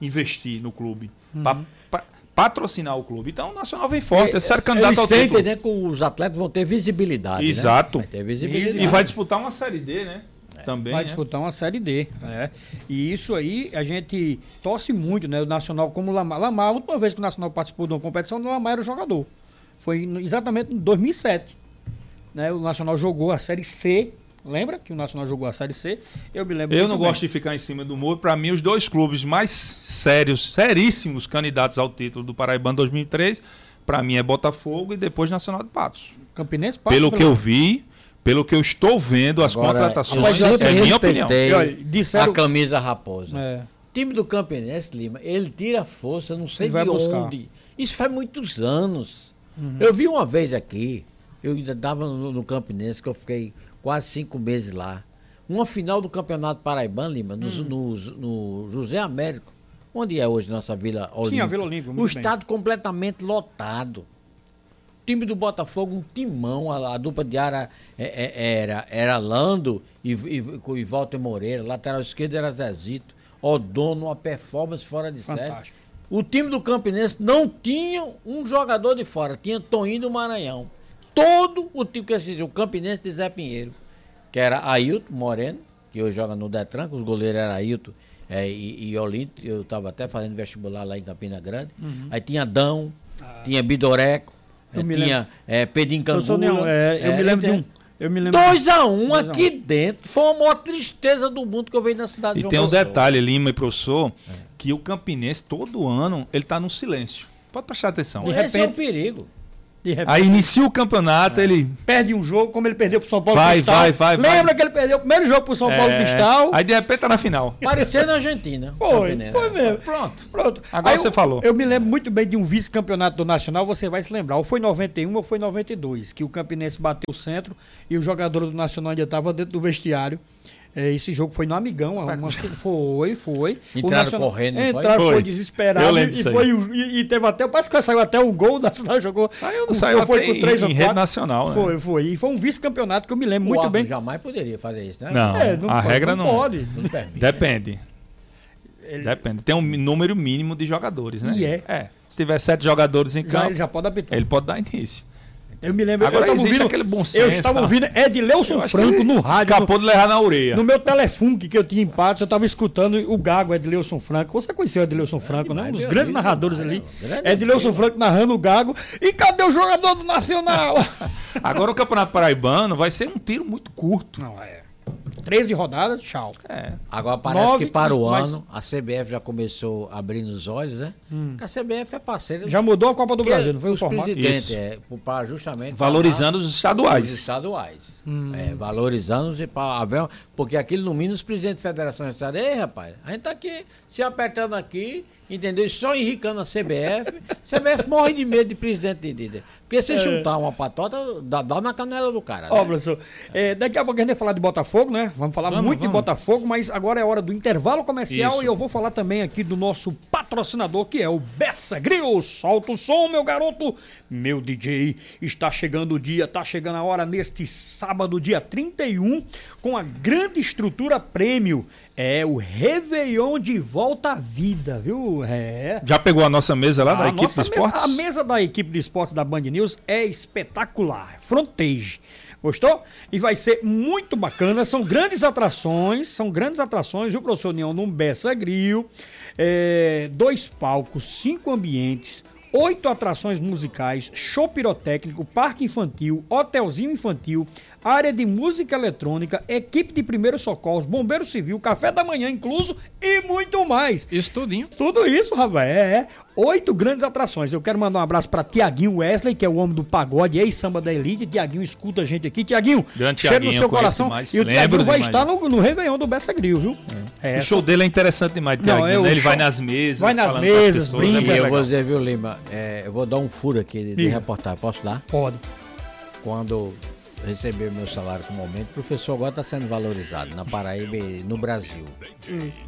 investir no clube, Uhum. pra, pra patrocinar o clube. Então o Nacional vem forte, é ser Eles candidato ao título. sentem né, que os atletas vão ter visibilidade. né? Exato. Vai ter visibilidade. E vai disputar uma Série D, né? Também. Vai né? disputar uma Série D. né? E isso aí a gente torce muito, né? O Nacional, como o Lamar. Lamar, a última vez que o Nacional participou de uma competição, o Lamar era o jogador. Foi exatamente em 2007. Né? O Nacional jogou a Série C. Lembra que o Nacional jogou a Série C? Eu me lembro Eu muito não bem. gosto de ficar em cima do muro. Para mim, os dois clubes mais sérios, seríssimos candidatos ao título do Paraibano 2003, para mim é Botafogo e depois Nacional de Patos. Campinense passa Pelo que pelo- eu vi, pelo que eu estou vendo, as Agora, contratações, eu é minha opinião. E olha, disseram- a camisa raposa. É. O time do Campinense, Lima, ele tira força, não sei Ele vai de buscar. onde. Isso faz muitos anos. Uhum. Eu vi uma vez aqui, eu ainda estava no, no Campinense, que eu fiquei quase cinco meses lá. Uma final do Campeonato Paraibano, Lima, no, Hum. no- no José Américo, onde é hoje nossa Vila Olímpica. a Vila Olímpica, O muito bem. completamente lotado. O time do Botafogo, um timão, a, a dupla de área é- é- era, era Lando e, e, e Walter Moreira, lateral esquerdo era Zezito, Odono, uma performance fora de série. Fantástico. O time do Campinense não tinha um jogador de fora, tinha Toninho do Maranhão. Todo o time que assistiu, o Campinense de Zé Pinheiro, que era Ailton Moreno, que hoje joga no Detran, que os goleiros eram Ailton é, e, e Olinto, eu estava até fazendo vestibular lá em Campina Grande. Aí tinha Dão, tinha Bidoreco, Eu me tinha é, Pedinho Eu, sou Cangula. É, eu é, me lembro de um. Eu me lembro 2 a 1 um Dois aqui dentro. Foi a maior tristeza do mundo que eu vejo na cidade E de tem um detalhe, Lima e professor, que o Campinense, todo ano, ele tá no silêncio. Pode prestar atenção. Esse é o perigo. Aí inicia o campeonato, ele Perde um jogo, como ele perdeu pro São Paulo Vai, Cristal. vai, vai, Lembra vai. que ele perdeu o primeiro jogo pro São Paulo É, Cristal? Aí de repente tá na final. Parecendo a Argentina. Foi, foi mesmo. Pronto. Pronto. Agora Aí você eu, falou. Eu me lembro muito bem de um vice-campeonato do Nacional, você vai se lembrar. Ou foi 91 ou foi 92, que o Campinense bateu o centro e o jogador do Nacional ainda estava dentro do vestiário. É, esse jogo foi no Amigão, uma- foi, foi. O Entraram Nacional- correndo? Entraram, foi, Foi. desesperado. E, foi, o- e, e teve até, parece que saiu até um gol, o Nacional jogou. Saiu, com- saiu foi com três em, ou em rede nacional, né? Foi, foi. E foi um vice-campeonato que eu me lembro O muito bem. jamais poderia fazer isso, né? Não, É, não a pode, regra não não. pode. Não permite. Depende. Depende. Tem um número mínimo de jogadores, né? E é. É. Se tiver sete jogadores em Já, campo, ele já pode apitar. ele pode dar início. Eu me lembro. Agora eu existe ouvindo, aquele bom senso, Eu estava tá? ouvindo Edileuson Franco no rádio. Escapou de levar na orelha. No, no meu telefunk que eu tinha em Patos, eu estava escutando o Gago Edileuson Franco. Você conheceu o Edileuson Franco, né? Um dos grandes amigo narradores ali. né? Grande Edileuson amigo. Franco narrando o Gago. E cadê o jogador do Nacional? Agora o Campeonato Paraibano vai ser um tiro muito curto. Não, é. 13 rodadas, tchau. É. Agora parece Nove, que para o mas- ano a CBF já começou abrindo os olhos, né? Porque a CBF é parceira Já mudou a Copa do Brasil, não foi o os formato? Isso. é, para justamente Valorizando os os estaduais. estaduais. Hum. É, valorizando e para haver, porque aquilo no mínimo os presidentes de federações estaduais, ei rapaz, a gente tá aqui se apertando aqui, entendeu? E só enricando a CBF. CBF morre de medo de presidente de líder. Porque se chutar uma patota, dá, dá na canela do cara. É. Ó, né? professor, é, daqui a pouco a gente vai falar de Botafogo, né? Vamos falar Vamos, muito de vamos. Botafogo, mas agora é hora do intervalo comercial Isso. e eu vou falar também aqui do nosso patrocinador, que é o Bessa Grill. Solta o som, meu garoto, meu DJ. Está chegando o dia, está chegando a hora neste sábado, dia 31, com a grande estrutura prêmio. É o Réveillon de volta à vida, viu? É. Já pegou a nossa mesa lá da A equipe de mesa- esportes? a mesa da equipe de esportes da Band News é espetacular. Frontage. Gostou? E vai ser muito bacana. São grandes atrações. São grandes atrações, viu, professor União? Num Bessa Grill. É, dois palcos, cinco ambientes. Oito atrações musicais, show pirotécnico, parque infantil, hotelzinho infantil, área de música eletrônica, equipe de primeiros socorros, bombeiro civil, café da manhã incluso e muito mais. Isso tudinho. Tudo isso, rapaz, é, é. Oito grandes atrações. Eu quero mandar um abraço pra Tiaguinho Wesley, que é o homem do pagode, ex-samba da elite. Tiaguinho escuta a gente aqui. Tiaguinho, Grande cheiro no Tiaguinho, seu coração. demais. E o Tiaguinho vai demais. estar no, no Réveillon do Bessa Grill, viu? É, O show dele é interessante demais, Não, Tiaguinho. é né? Ele vai show- nas mesas, vai nas mesas, pessoas, brinca. é E bem eu vou dizer, viu, Lima, é, eu vou dar um furo aqui de, de Diga. reportagem. Posso dar? Pode. Quando receber meu salário com o momento, o professor agora está sendo valorizado na Paraíba e no Brasil.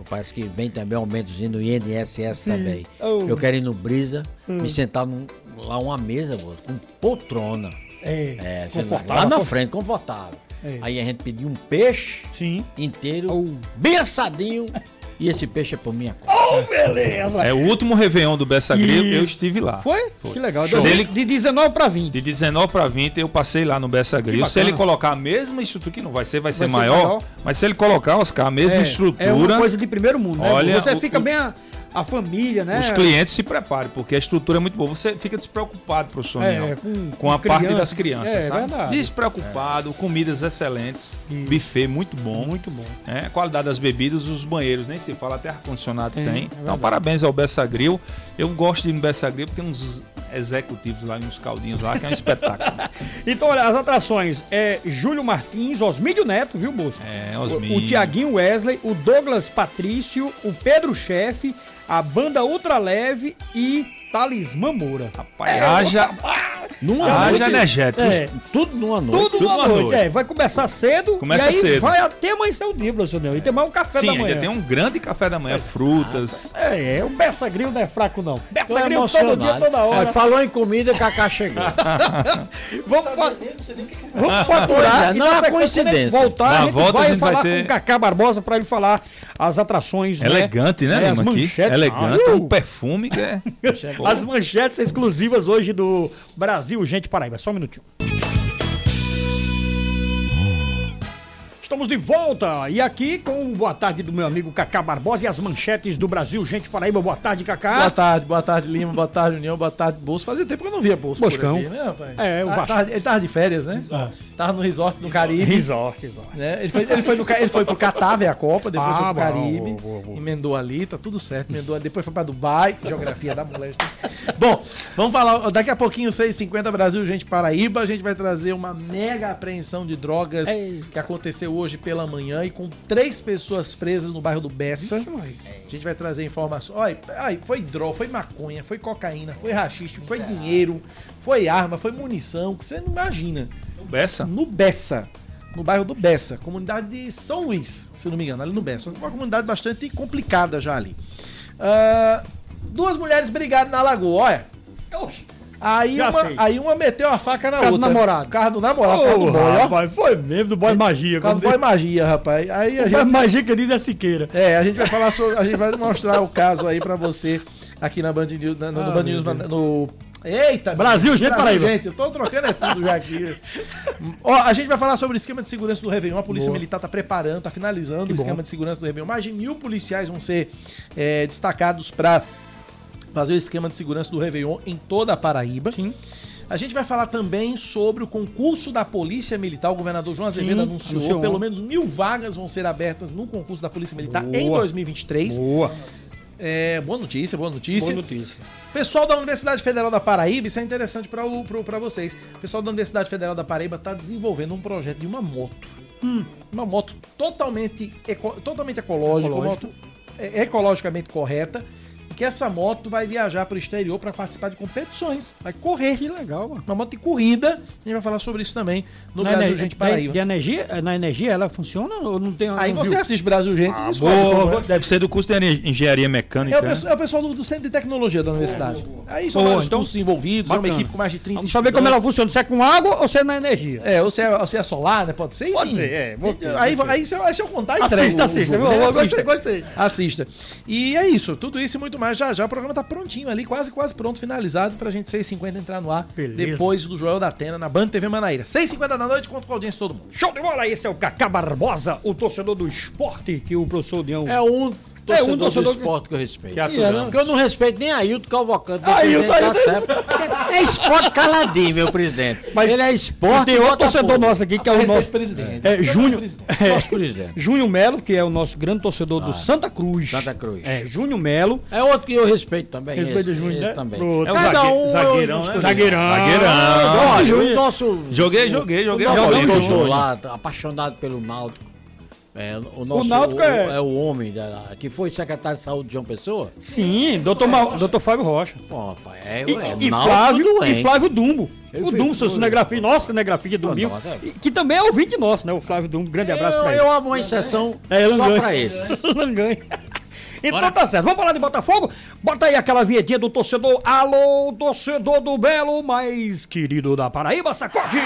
Parece que vem também aumentozinho no INSS também. Oh. Eu quero ir no Brisa, me sentar num, lá uma mesa, com poltrona. É, É, lá, lá na frente, confortável. É. Aí a gente pediu um peixe Sim. inteiro, Oh. bem assadinho, e esse peixe é por minha conta. Oh, beleza. É o último Réveillon do Bessa Grill, eu estive lá. Foi? Que legal. Se ele- de 19 para 20. De 19 para 20 eu passei lá no Bessa bacana. Se ele colocar a mesma estrutura, que não vai ser, vai, ser, ser maior, maior. mas se ele colocar, Oscar, a mesma é, estrutura, É uma coisa de primeiro mundo, né? Olha, Você o- fica o- bem a, a família, né? os clientes se preparem, porque a estrutura é muito boa. Você fica despreocupado, professor É, Niel, com- com, a com parte criança. das crianças, É, sabe? verdade. Despreocupado, comidas excelentes, buffet muito bom. Muito bom. É, qualidade das bebidas, os banheiros, nem se fala, até ar-condicionado Tem, tem. é então, parabéns ao Bessa Grill. Eu gosto de Bessa Grill, porque tem uns executivos lá, uns caldinhos lá, que é um espetáculo. Então, olha, as atrações é Júlio Martins, Osmídio Neto, viu, moço? É, O, Osmir. o Tiaguinho Wesley, o Douglas Patrício, o Pedro Chefe, a banda Ultraleve e Talismã Moura. Rapaz, haja, Numa haja noite, energético. É. tudo numa noite. Tudo, tudo numa numa noite. noite. É, vai começar cedo Começa e aí cedo. vai até amanhecer o dia, professor Neu. E tem mais um café Sim, da manhã. ainda tem um grande café da manhã, frutas. É, é, o Bessa Grill não é fraco, não. Bessa Grill todo dia, toda hora. É, falou em comida, Cacá chegou. Vamos, fa- vamos faturar. É, e não é coincidência. Voltar, Na a gente volta vai a gente vai falar ter- com o Cacá Barbosa pra ele falar as atrações. né? Elegante, né, É, as manchetes. Elegante, Ah, o perfume que é. As manchetes exclusivas hoje do Brasil, gente Paraíba. Só um minutinho. Estamos de volta e aqui com o boa tarde do meu amigo Cacá Barbosa e as manchetes do Brasil, gente Paraíba. Boa tarde, Cacá. Boa tarde, boa tarde, Lima, boa tarde, União, boa tarde, Bolso. Fazia tempo que eu não via Bolso Boscão. por aqui, né, rapaz? É, o Tá- tava- ele tava de férias, né? Tava no resort no Caribe. Resort, resort. Né? Ele, foi, ele, foi no, ele foi pro Catar ver a Copa, depois Ah, foi pro bom, Caribe, boa, boa, boa. emendou ali, tá tudo certo, emendou ali, depois foi pra Dubai, geografia da moléstia. Bom, vamos falar, daqui a pouquinho, 6h50 Brasil, gente, Paraíba, a gente vai trazer uma mega apreensão de drogas Ei. que aconteceu hoje pela manhã e com três pessoas presas no bairro do Bessa. A gente vai trazer informações. Olha, foi droga, foi maconha, foi cocaína, foi rachixe, foi dinheiro, foi arma, foi munição, que você não imagina. Bessa. No Bessa, no bairro do Bessa, comunidade de São Luís, se não me engano, ali no Bessa. Uma comunidade bastante complicada já ali. Ah, duas mulheres brigaram na lagoa, olha. Aí Já uma, sei. aí uma meteu a faca na Carro do outra. namorado. Carro do namorado, carro do boy, ó. rapaz, foi mesmo do boy magia. Carro do boy magia, rapaz. Aí a Boy gente magia que diz a Siqueira. é, a gente vai falar sobre. A gente vai mostrar o caso aí pra você aqui na Band News. na- no, no Ah, Band meu News Deus. no. Eita! Brasil, gente, Paraíba. gente, eu tô trocando é tudo já aqui. Ó, a gente vai falar sobre o esquema de segurança do Réveillon. A Polícia Boa. Militar tá preparando, tá finalizando Que o bom. esquema de segurança do Réveillon. Mais de mil policiais vão ser é, destacados pra fazer o esquema de segurança do Réveillon em toda a Paraíba. Sim. A gente vai falar também sobre o concurso da Polícia Militar. O governador João Azevedo Sim, anunciou, anunciou. pelo menos mil vagas vão ser abertas no concurso da Polícia Militar Boa. em 2023. Boa. É, boa notícia, boa notícia. Boa notícia. Pessoal da Universidade Federal da Paraíba, isso é interessante para vocês. O pessoal da Universidade Federal da Paraíba está desenvolvendo um projeto de uma moto. Uma moto totalmente, eco- totalmente ecológica, uma moto é, ecologicamente correta. Que essa moto vai viajar para o exterior para participar de competições. Vai correr. Que legal, mano. Uma moto de corrida. A gente vai falar sobre isso também no Na Brasil Gente Paraíba. De energia, na energia ela funciona ou não tem Aí não você viu? assiste Brasil Gente e descobre Boa, é. deve ser do curso de engenharia mecânica. É o, né? pessoal, é o pessoal do, do Centro de Tecnologia da universidade. Aí são Boa, vários então, cursos envolvidos, é uma bacana. equipe com mais de 30 Vamos saber como ela funciona. Se é com água ou se é na energia. É, ou se é, ou se é solar, né? Pode ser, enfim. Pode ser, é, vou- aí, ser. aí, se eu, aí se eu contar, Assista, entrego o assista, jogo, viu? né? Gostei, Assista. gostei. Assista. E é isso, tudo isso e muito mais. Já já o programa tá prontinho ali, quase, quase pronto, finalizado pra gente 6h50 entrar no ar. Beleza. Depois do Joel da Atena na Band TV Manaíra. 6h50 da noite, conto com a audiência de todo mundo. Show de bola! Esse é o Cacá Barbosa, o torcedor do esporte que o professor Dião... É um torcedor, um torcedor do que- esporte que eu respeito. Que aturão. Porque eu não respeito nem Ailton Cavalcante. meu Ailton, tá Ailton. certo. É esporte caladinho, meu presidente. Mas Ele é esporte. Tem outro torcedor nosso aqui que é o nosso... presidente. É, Júnior, é, Nosso presidente. Júnior Melo, que é o nosso grande torcedor do Santa Cruz. Santa Cruz. É, Júnior Melo. É outro que eu respeito também. Respeito esse, o Júnior, esse né? também. É o Cada um, zagueirão, né? Zagueirão. Zagueirão. Joguei, joguei, joguei. doutor lá, apaixonado pelo Náutico. É, o nosso Náutico o- é- é o homem da- que foi secretário de saúde de João Pessoa. Sim, doutor, Ma... doutor Fábio Rocha. Pô, é, E, é, e Flávio, doente. e Flávio Dumbo. Eu o Dumbo, doido. cinegrafia, nossa cinegrafia do não, é. Que também é ouvinte nosso, né? O Flávio Dumbo. Grande abraço pra Eu, ele. eu amo uma exceção É, só Langanha. pra esses. Langanha. Então tá certo. Vamos falar de Botafogo? Bota aí aquela vinhetinha do torcedor. Alô, torcedor do Belo, mais querido da Paraíba, sacode!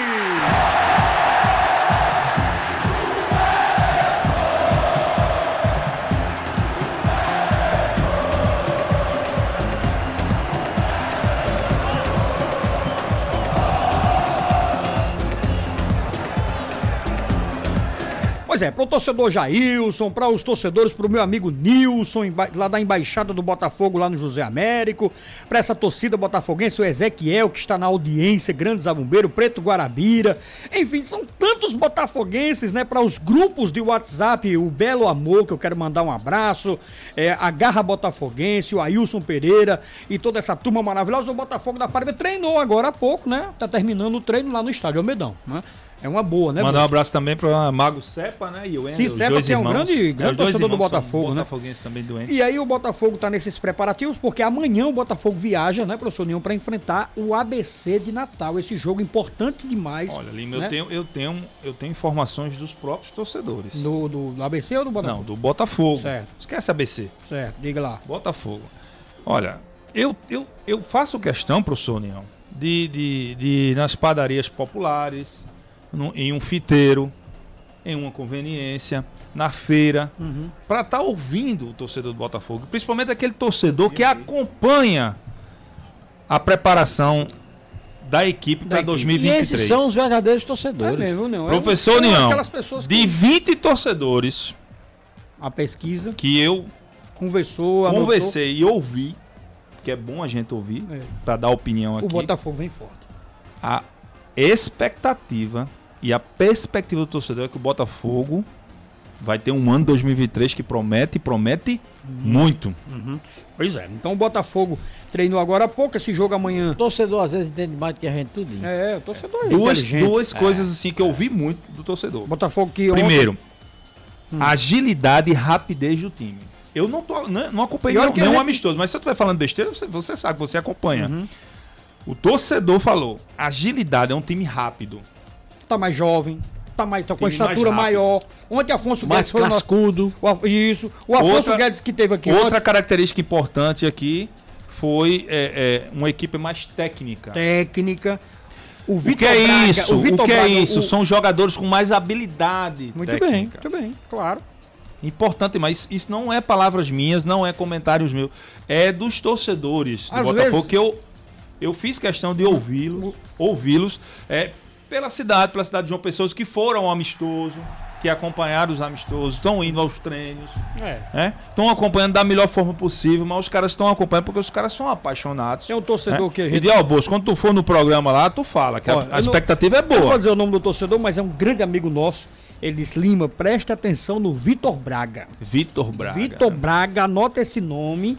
Pois é, pro torcedor Jailson, para os torcedores, pro meu amigo Nilson, lá da Embaixada do Botafogo, lá no José Américo, para essa torcida botafoguense, o Ezequiel, que está na audiência, Grande Zabumbeiro, Preto Guarabira, enfim, são tantos botafoguenses, né, para os grupos de WhatsApp, o Belo Amor, que eu quero mandar um abraço, é, a Garra Botafoguense, o Ailson Pereira e toda essa turma maravilhosa. O Botafogo da Paraíba treinou agora há pouco, né, tá terminando o treino lá no estádio Almedão, né. É uma boa, né, Mandar um abraço também para Mago Sepa, né? E o Wendel, Sim, Sepa, que é um irmãos. grande- grande dois torcedor do Botafogo, né? Também doentes. E aí o Botafogo tá nesses preparativos, porque amanhã o Botafogo viaja, né, professor Ninho, para enfrentar o ABC de Natal. Esse jogo importante demais. Olha, Lima, né? eu, tenho, eu, tenho, eu tenho informações dos próprios torcedores. Do, do, ABC ou do Botafogo? Não, do Botafogo. Certo. Esquece ABC. Certo, diga lá. Botafogo. Olha, eu, eu, eu faço questão, professor União, de, de, de ir nas padarias populares, no- em um fiteiro, em uma conveniência, na feira, Uhum. para estar ouvindo o torcedor do Botafogo, principalmente aquele torcedor que acompanha a preparação da equipe Da para equipe. E 2023. esses são os verdadeiros É torcedores. mesmo, não. é- Professor União, aquelas pessoas que de 20 torcedores a pesquisa que eu conversou, anotou. conversei e ouvi, que é bom a gente ouvir, É. para dar opinião O aqui. Botafogo vem forte. a expectativa e a perspectiva do torcedor é que o Botafogo vai ter um ano 2023 que promete e promete muito. Pois é. Então o Botafogo treinou agora há pouco. Esse jogo amanhã. O torcedor às vezes entende mais do que a gente tudo. É, o torcedor é Duas, duas coisas assim que eu ouvi muito do torcedor. Botafogo que ontem- Primeiro, Hum. agilidade e rapidez do time. Eu não, tô, não, não acompanhei nenhum, nenhum gente- amistoso, mas se eu estiver falando besteira, você, você sabe, você acompanha. Uhum. O torcedor falou: agilidade é um time rápido. Tá mais jovem, tá, mais, tá com a mais estatura maior. Ontem Afonso Mais Guedes o nosso- cascudo. o Isso. O Afonso Outra- Guedes que teve aqui Outra ontem, característica importante aqui foi é, é, uma equipe mais técnica. técnica. O O que é Braga- isso? O, Vitor que é Braga, isso? o- São jogadores com mais habilidade Muito bem, técnica. muito bem, claro. Importante, mas isso não é palavras minhas, não é comentários meus. É dos torcedores do Às Botafogo vezes- que eu, eu fiz questão de ouvi-los, ouvi-los é, pela cidade, pela cidade de João Pessoa, que foram ao amistoso, que acompanharam os amistosos, estão indo aos treinos. É. Estão acompanhando da melhor forma possível, mas os caras estão acompanhando porque os caras são apaixonados. É um torcedor né? que a E gente. de, ó, Bosco, quando tu for no programa lá, tu fala que a- Ó, a, eu não- expectativa é Eu não vou boa. dizer o nome do torcedor, mas é um grande amigo nosso. Ele disse: Lima, presta atenção no Vitor Braga. Vitor Braga. Vitor Braga, anota esse nome.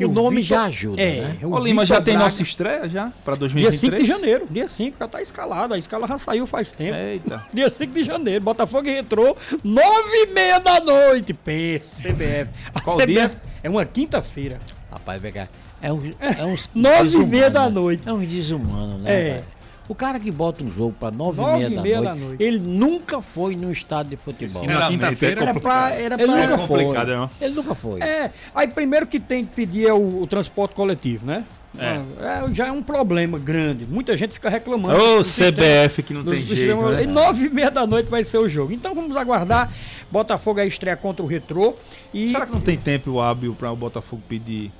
O nome Vitor- já ajuda, é, né? o Ô, Lima, já tem Braga- nossa estreia já? Pra Dia 2023? 5 de janeiro. Dia 5, já tá escalado. A escala já saiu faz tempo. Eita. Dia 5 de janeiro, Botafogo e Retrô, 9 e meia da noite. Pense, CBF. A Qual CBF dia? É uma quinta-feira. Rapaz, cá. É, um, é uns Nove e desumano, meia da né? noite. É um desumano, né? É. velho? O cara que bota um jogo pra nove, Nove e meia, e da, meia noite, da noite. ele nunca foi num estádio de futebol. Na quinta-feira Era pra. Era Ele nunca É complicado, foi. não. Ele nunca foi. É, aí primeiro que tem que pedir é o, o transporte coletivo, né? É. Ah, é, já é um problema grande. Muita gente fica reclamando. Ô, sistema- CBF que não tem sistema- jeito, né? E nove e meia da noite vai ser o jogo. Então vamos aguardar. Botafogo é estreia contra o Retrô. E Será que não tem tempo hábil para o Botafogo pedir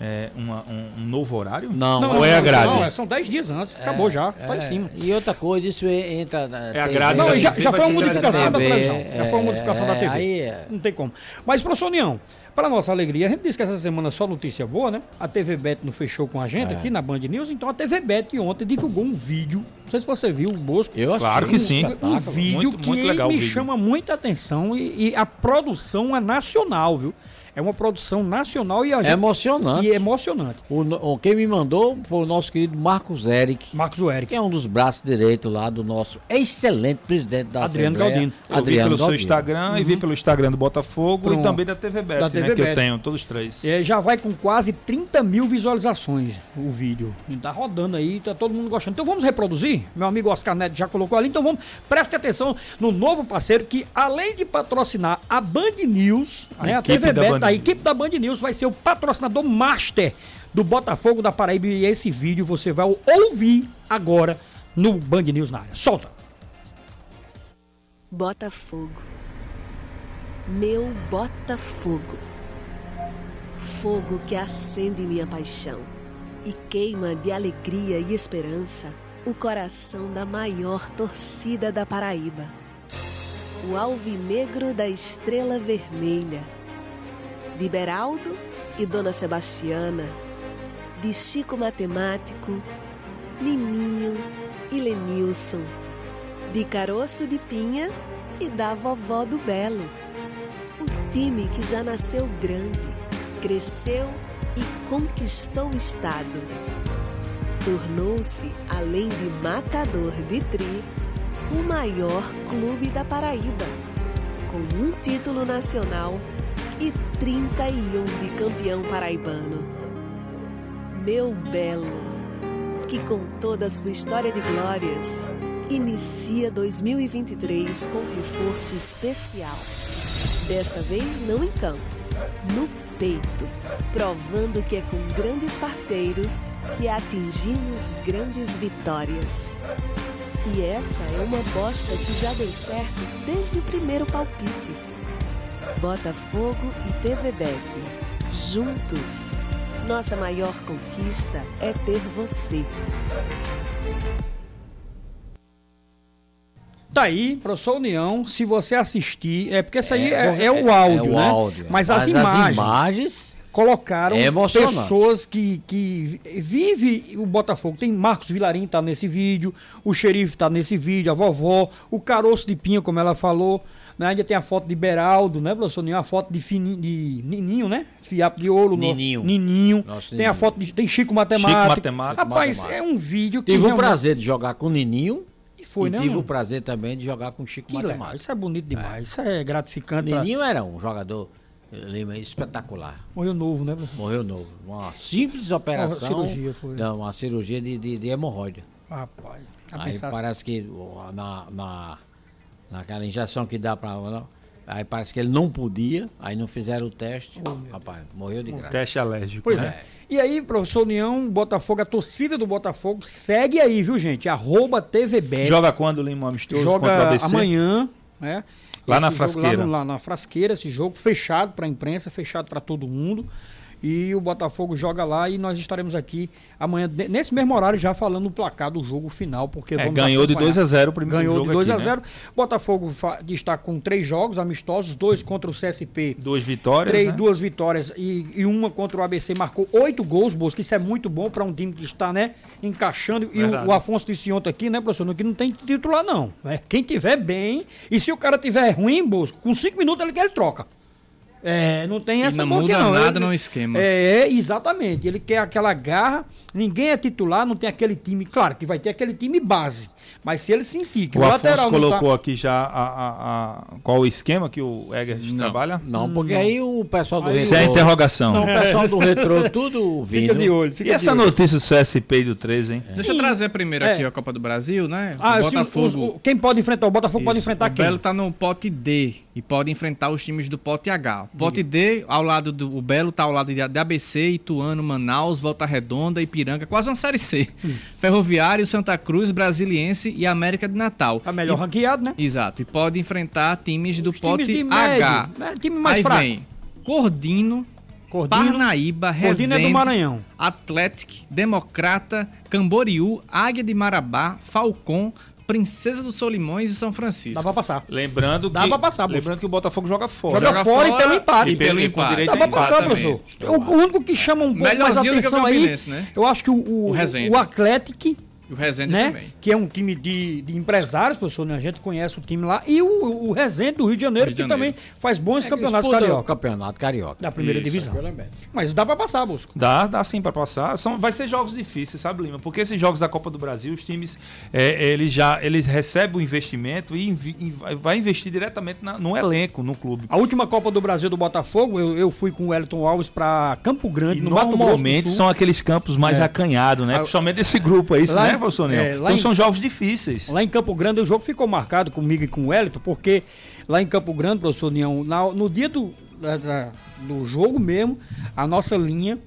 é, uma- um, um novo horário? Não, Não, Ou é a grade? não, são 10 dias antes. Acabou já. Tá em cima. E outra coisa, isso entra na É a grade Não, da e já, TV já foi uma modificação da TV, televisão. Já foi uma modificação da é, TV. aí é. Não tem como. Mas, professor União, para nossa alegria, a gente disse que essa semana só notícia boa, né? A TV Bet não fechou com a gente É. aqui na Band News, então a TV Bet ontem divulgou um vídeo. Não sei se você viu o Bosco. Eu Claro que um sim. Um espetáculo. vídeo Muito- que muito me vídeo. chama muita atenção e, e a produção é nacional, viu? É uma produção nacional e a É gente- emocionante. e é emocionante. O, o- quem me mandou foi o nosso querido Marcos Eric, Marcos Eric. que é um dos braços direitos lá do nosso excelente presidente da Adriano Assembleia, Galdino. Eu vi Adriano pelo seu. Instagram e vi pelo Instagram do Botafogo Pronto. e também da TV Bet, Da né? TV que eu Bet. tenho, todos três. É, já vai com quase 30 mil visualizações o vídeo. Tá rodando aí, tá todo mundo gostando. Então vamos reproduzir? Meu amigo Oscar Neto já colocou ali. Então vamos, preste atenção no novo parceiro que, além de patrocinar a Band News, A né, a, TV da Bet, Band a equipe da Band News vai ser o patrocinador master do Botafogo da Paraíba. E esse vídeo você vai ouvir agora no Band News na área. Solta! Botafogo. Meu Botafogo. Fogo que acende minha paixão e queima de alegria e esperança o coração da maior torcida da Paraíba. o alvinegro da estrela vermelha. De Beraldo e Dona Sebastiana. De Chico Matemático, Nininho e Lenilson. De Caroço de Pinha e da vovó do Belo. O time que já nasceu grande, cresceu e conquistou o estado. Tornou-se, além de matador de tri, o maior clube da Paraíba, com um título nacional e 31 de campeão paraibano. Meu Belo, que com toda a sua história de glórias, inicia 2023 com reforço especial. Dessa vez não em campo, no peito, provando que é com grandes parceiros que atingimos grandes vitórias. E essa é uma bosta que já deu certo desde o primeiro palpite. Botafogo e TV Bet. Juntos. Nossa maior conquista é ter você. Tá aí, professor União, se você assistir, é porque isso aí É, é, é o áudio, é o né? áudio, Mas, mas as as imagens, imagens colocaram é pessoas que, que vive o Botafogo. Tem Marcos Vilarim tá nesse vídeo, o xerife tá nesse vídeo, a vovó, o caroço de pinha, como ela falou. Né? Ainda tem a foto de Beraldo, né, professor União? A foto de, Fininho, de Nininho, né? Fiapo de ouro. no- Nininho. Nininho. Nosso Tem a Nininho. foto de. Tem Chico Matemático. Chico Matemático. Rapaz, Matemático. é um vídeo que. Tive o realmente- prazer de jogar com o Nininho E foi, e né? tive o prazer também de jogar com o Chico Que legal, Matemático. isso é bonito demais, isso é gratificante. pra- Nininho era um jogador Lima espetacular. Morreu novo, né, professor? Morreu novo. Uma simples operação. cirurgia foi. Não, uma cirurgia de, de, de hemorroida. Rapaz, Aí parece que o- na, na, naquela injeção que dá pra. Aí parece que ele não podia, aí não fizeram o teste. Rapaz, morreu de graça. Teste alérgico. Pois né? é. E aí, professor União, Botafogo, a torcida do Botafogo segue aí, viu, gente? Arroba TVBet. Joga quando, Lima Amistoso? Joga ABC? amanhã, né? Lá Esse na jogo Frasqueira. Lá, no- lá na Frasqueira, esse jogo fechado para a imprensa, fechado para todo mundo. E o Botafogo joga lá e nós estaremos aqui amanhã, de- nesse mesmo horário, já falando o placar do jogo final, porque É, ganhou de acompanhar. 2 a 0 o primeiro Ganhou jogo de 2 a aqui, né? 0 Botafogo está com três jogos amistosos, dois contra o CSP Duas vitórias. Três, né? duas vitórias e, e uma contra o ABC marcou oito gols, Bosco. Isso é muito bom para um time que está, né, encaixando. E o, Verdade. o Afonso disse ontem aqui, né, professor, que não tem titular, não. né? Quem tiver bem, e se o cara tiver ruim, Bosco, com cinco minutos ele, ele troca. É, não tem E essa não boca, muda não. nada Ele- no esquema. É, exatamente. Ele quer aquela garra, ninguém é titular, não tem aquele time. Claro que vai ter aquele time base. Mas se ele sentir que o, O lateral não colocou tá... aqui já a, a- a- qual o esquema que o Egert trabalha? Não, porque aí o pessoal do Isso é a interrogação. Não, o pessoal do retrô tudo vindo. Fica de olho, fica E essa notícia do CSP e do 13, hein? Deixa eu trazer primeiro É. aqui a Copa do Brasil, né? Ah, o Botafogo. os- o- quem pode enfrentar? O Botafogo pode Isso. enfrentar o quem? Belo tá no pote D e pode enfrentar os times do pote H. O pote D, ao lado do o Belo tá ao lado de, de ABC, Ituano, Manaus, Volta Redonda, Ipiranga, quase uma série C. Hum. Ferroviário, Santa Cruz, Brasiliense e América de Natal. Tá melhor E- ranqueado, né? Exato. E pode enfrentar times do Os pote times de H. médio, né? Time mais Aí fraco. vem Cordino, Cordino, Parnaíba, Cordino é do Resende, Maranhão. Atlético, Democrata, Camboriú, Águia de Marabá, Falcon, Princesa dos Solimões e São Francisco. Dá pra passar. Lembrando Dá que, pra passar, lembrando que o Botafogo joga fora. Joga, fora, e pelo empate. E pelo E empate. Dá pra passar, professor. O, o único que chama um pouco mais Melhorzinho do que o atenção aí, né? eu acho que o, o, O Resende. o Atlético, E o Resende né? também. Que é um time de, de empresários, professor, né? A gente conhece o time lá. E o, o Resende do Rio de Janeiro, Rio de que Janeiro. também faz bons É que campeonatos carioca. Campeonato carioca. Da primeira Isso, divisão. Mas dá pra passar, Bosco. Dá, dá sim pra passar. São, vai ser jogos difíceis, sabe, Lima? Porque esses jogos da Copa do Brasil, os times, é, eles já eles recebem o investimento e invi- e vai- investir diretamente na- no elenco, no clube. A última Copa do Brasil do Botafogo, eu, eu fui com o Wellington Alves pra Campo Grande, E no Mato Grosso do normalmente Sul. são aqueles campos mais É. acanhados, né? Principalmente esse grupo aí, lá né, professor Nel? é, Então em- são jogos difíceis. Lá em Campo Grande o jogo ficou marcado comigo e com o Wellington, porque lá em Campo Grande, professor na- no dia do, da- da- do jogo mesmo, a nossa linha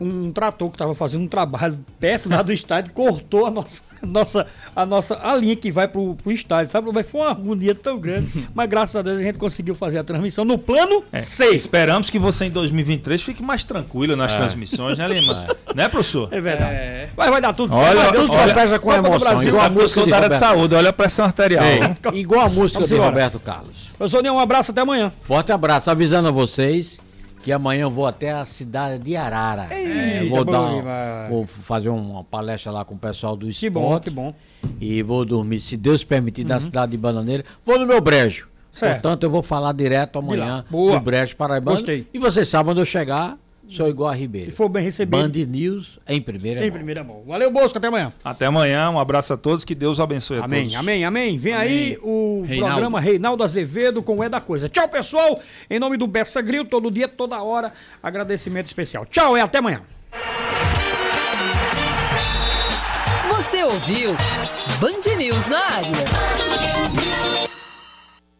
um trator que estava fazendo um trabalho perto lá do estádio cortou a nossa, a nossa, a nossa a linha que vai pro, pro estádio, sabe? Mas foi uma agonia tão grande, mas graças a Deus a gente conseguiu fazer a transmissão no plano É, 6. Esperamos que você em 2023 fique mais tranquilo nas transmissões, né, Lima? Né, professor? É verdade. Mas vai dar tudo Olha, certo. tudo Olha, pesa com emoção, Brasil. igual a música da área de saúde, olha a pressão arterial. Igual a música Vamos de embora. Roberto Carlos. Professor um abraço até amanhã. Forte abraço, avisando a vocês que amanhã eu vou até a cidade de Arara. É, vou, dar, vou fazer uma palestra lá com o pessoal do esporte. Que bom, que bom. E vou dormir, se Deus permitir, na cidade de Bananeira. Vou no meu brejo. Certo. Portanto, eu vou falar direto amanhã do brejo paraibano. Gostei. E vocês sabem, quando eu chegar, sou igual a Ribeiro. Se for bem recebido. Band News em primeira Em mão. primeira mão. Valeu, Bosco, até amanhã. Até amanhã, um abraço a todos, que Deus abençoe a Amém, todos. amém, amém. Vem aí o Reinaldo. programa Reinaldo Azevedo com o É da Coisa. Tchau, pessoal. Em nome do Bessa Grill, todo dia, toda hora. Agradecimento especial. Tchau e até amanhã. Você ouviu Band News na área.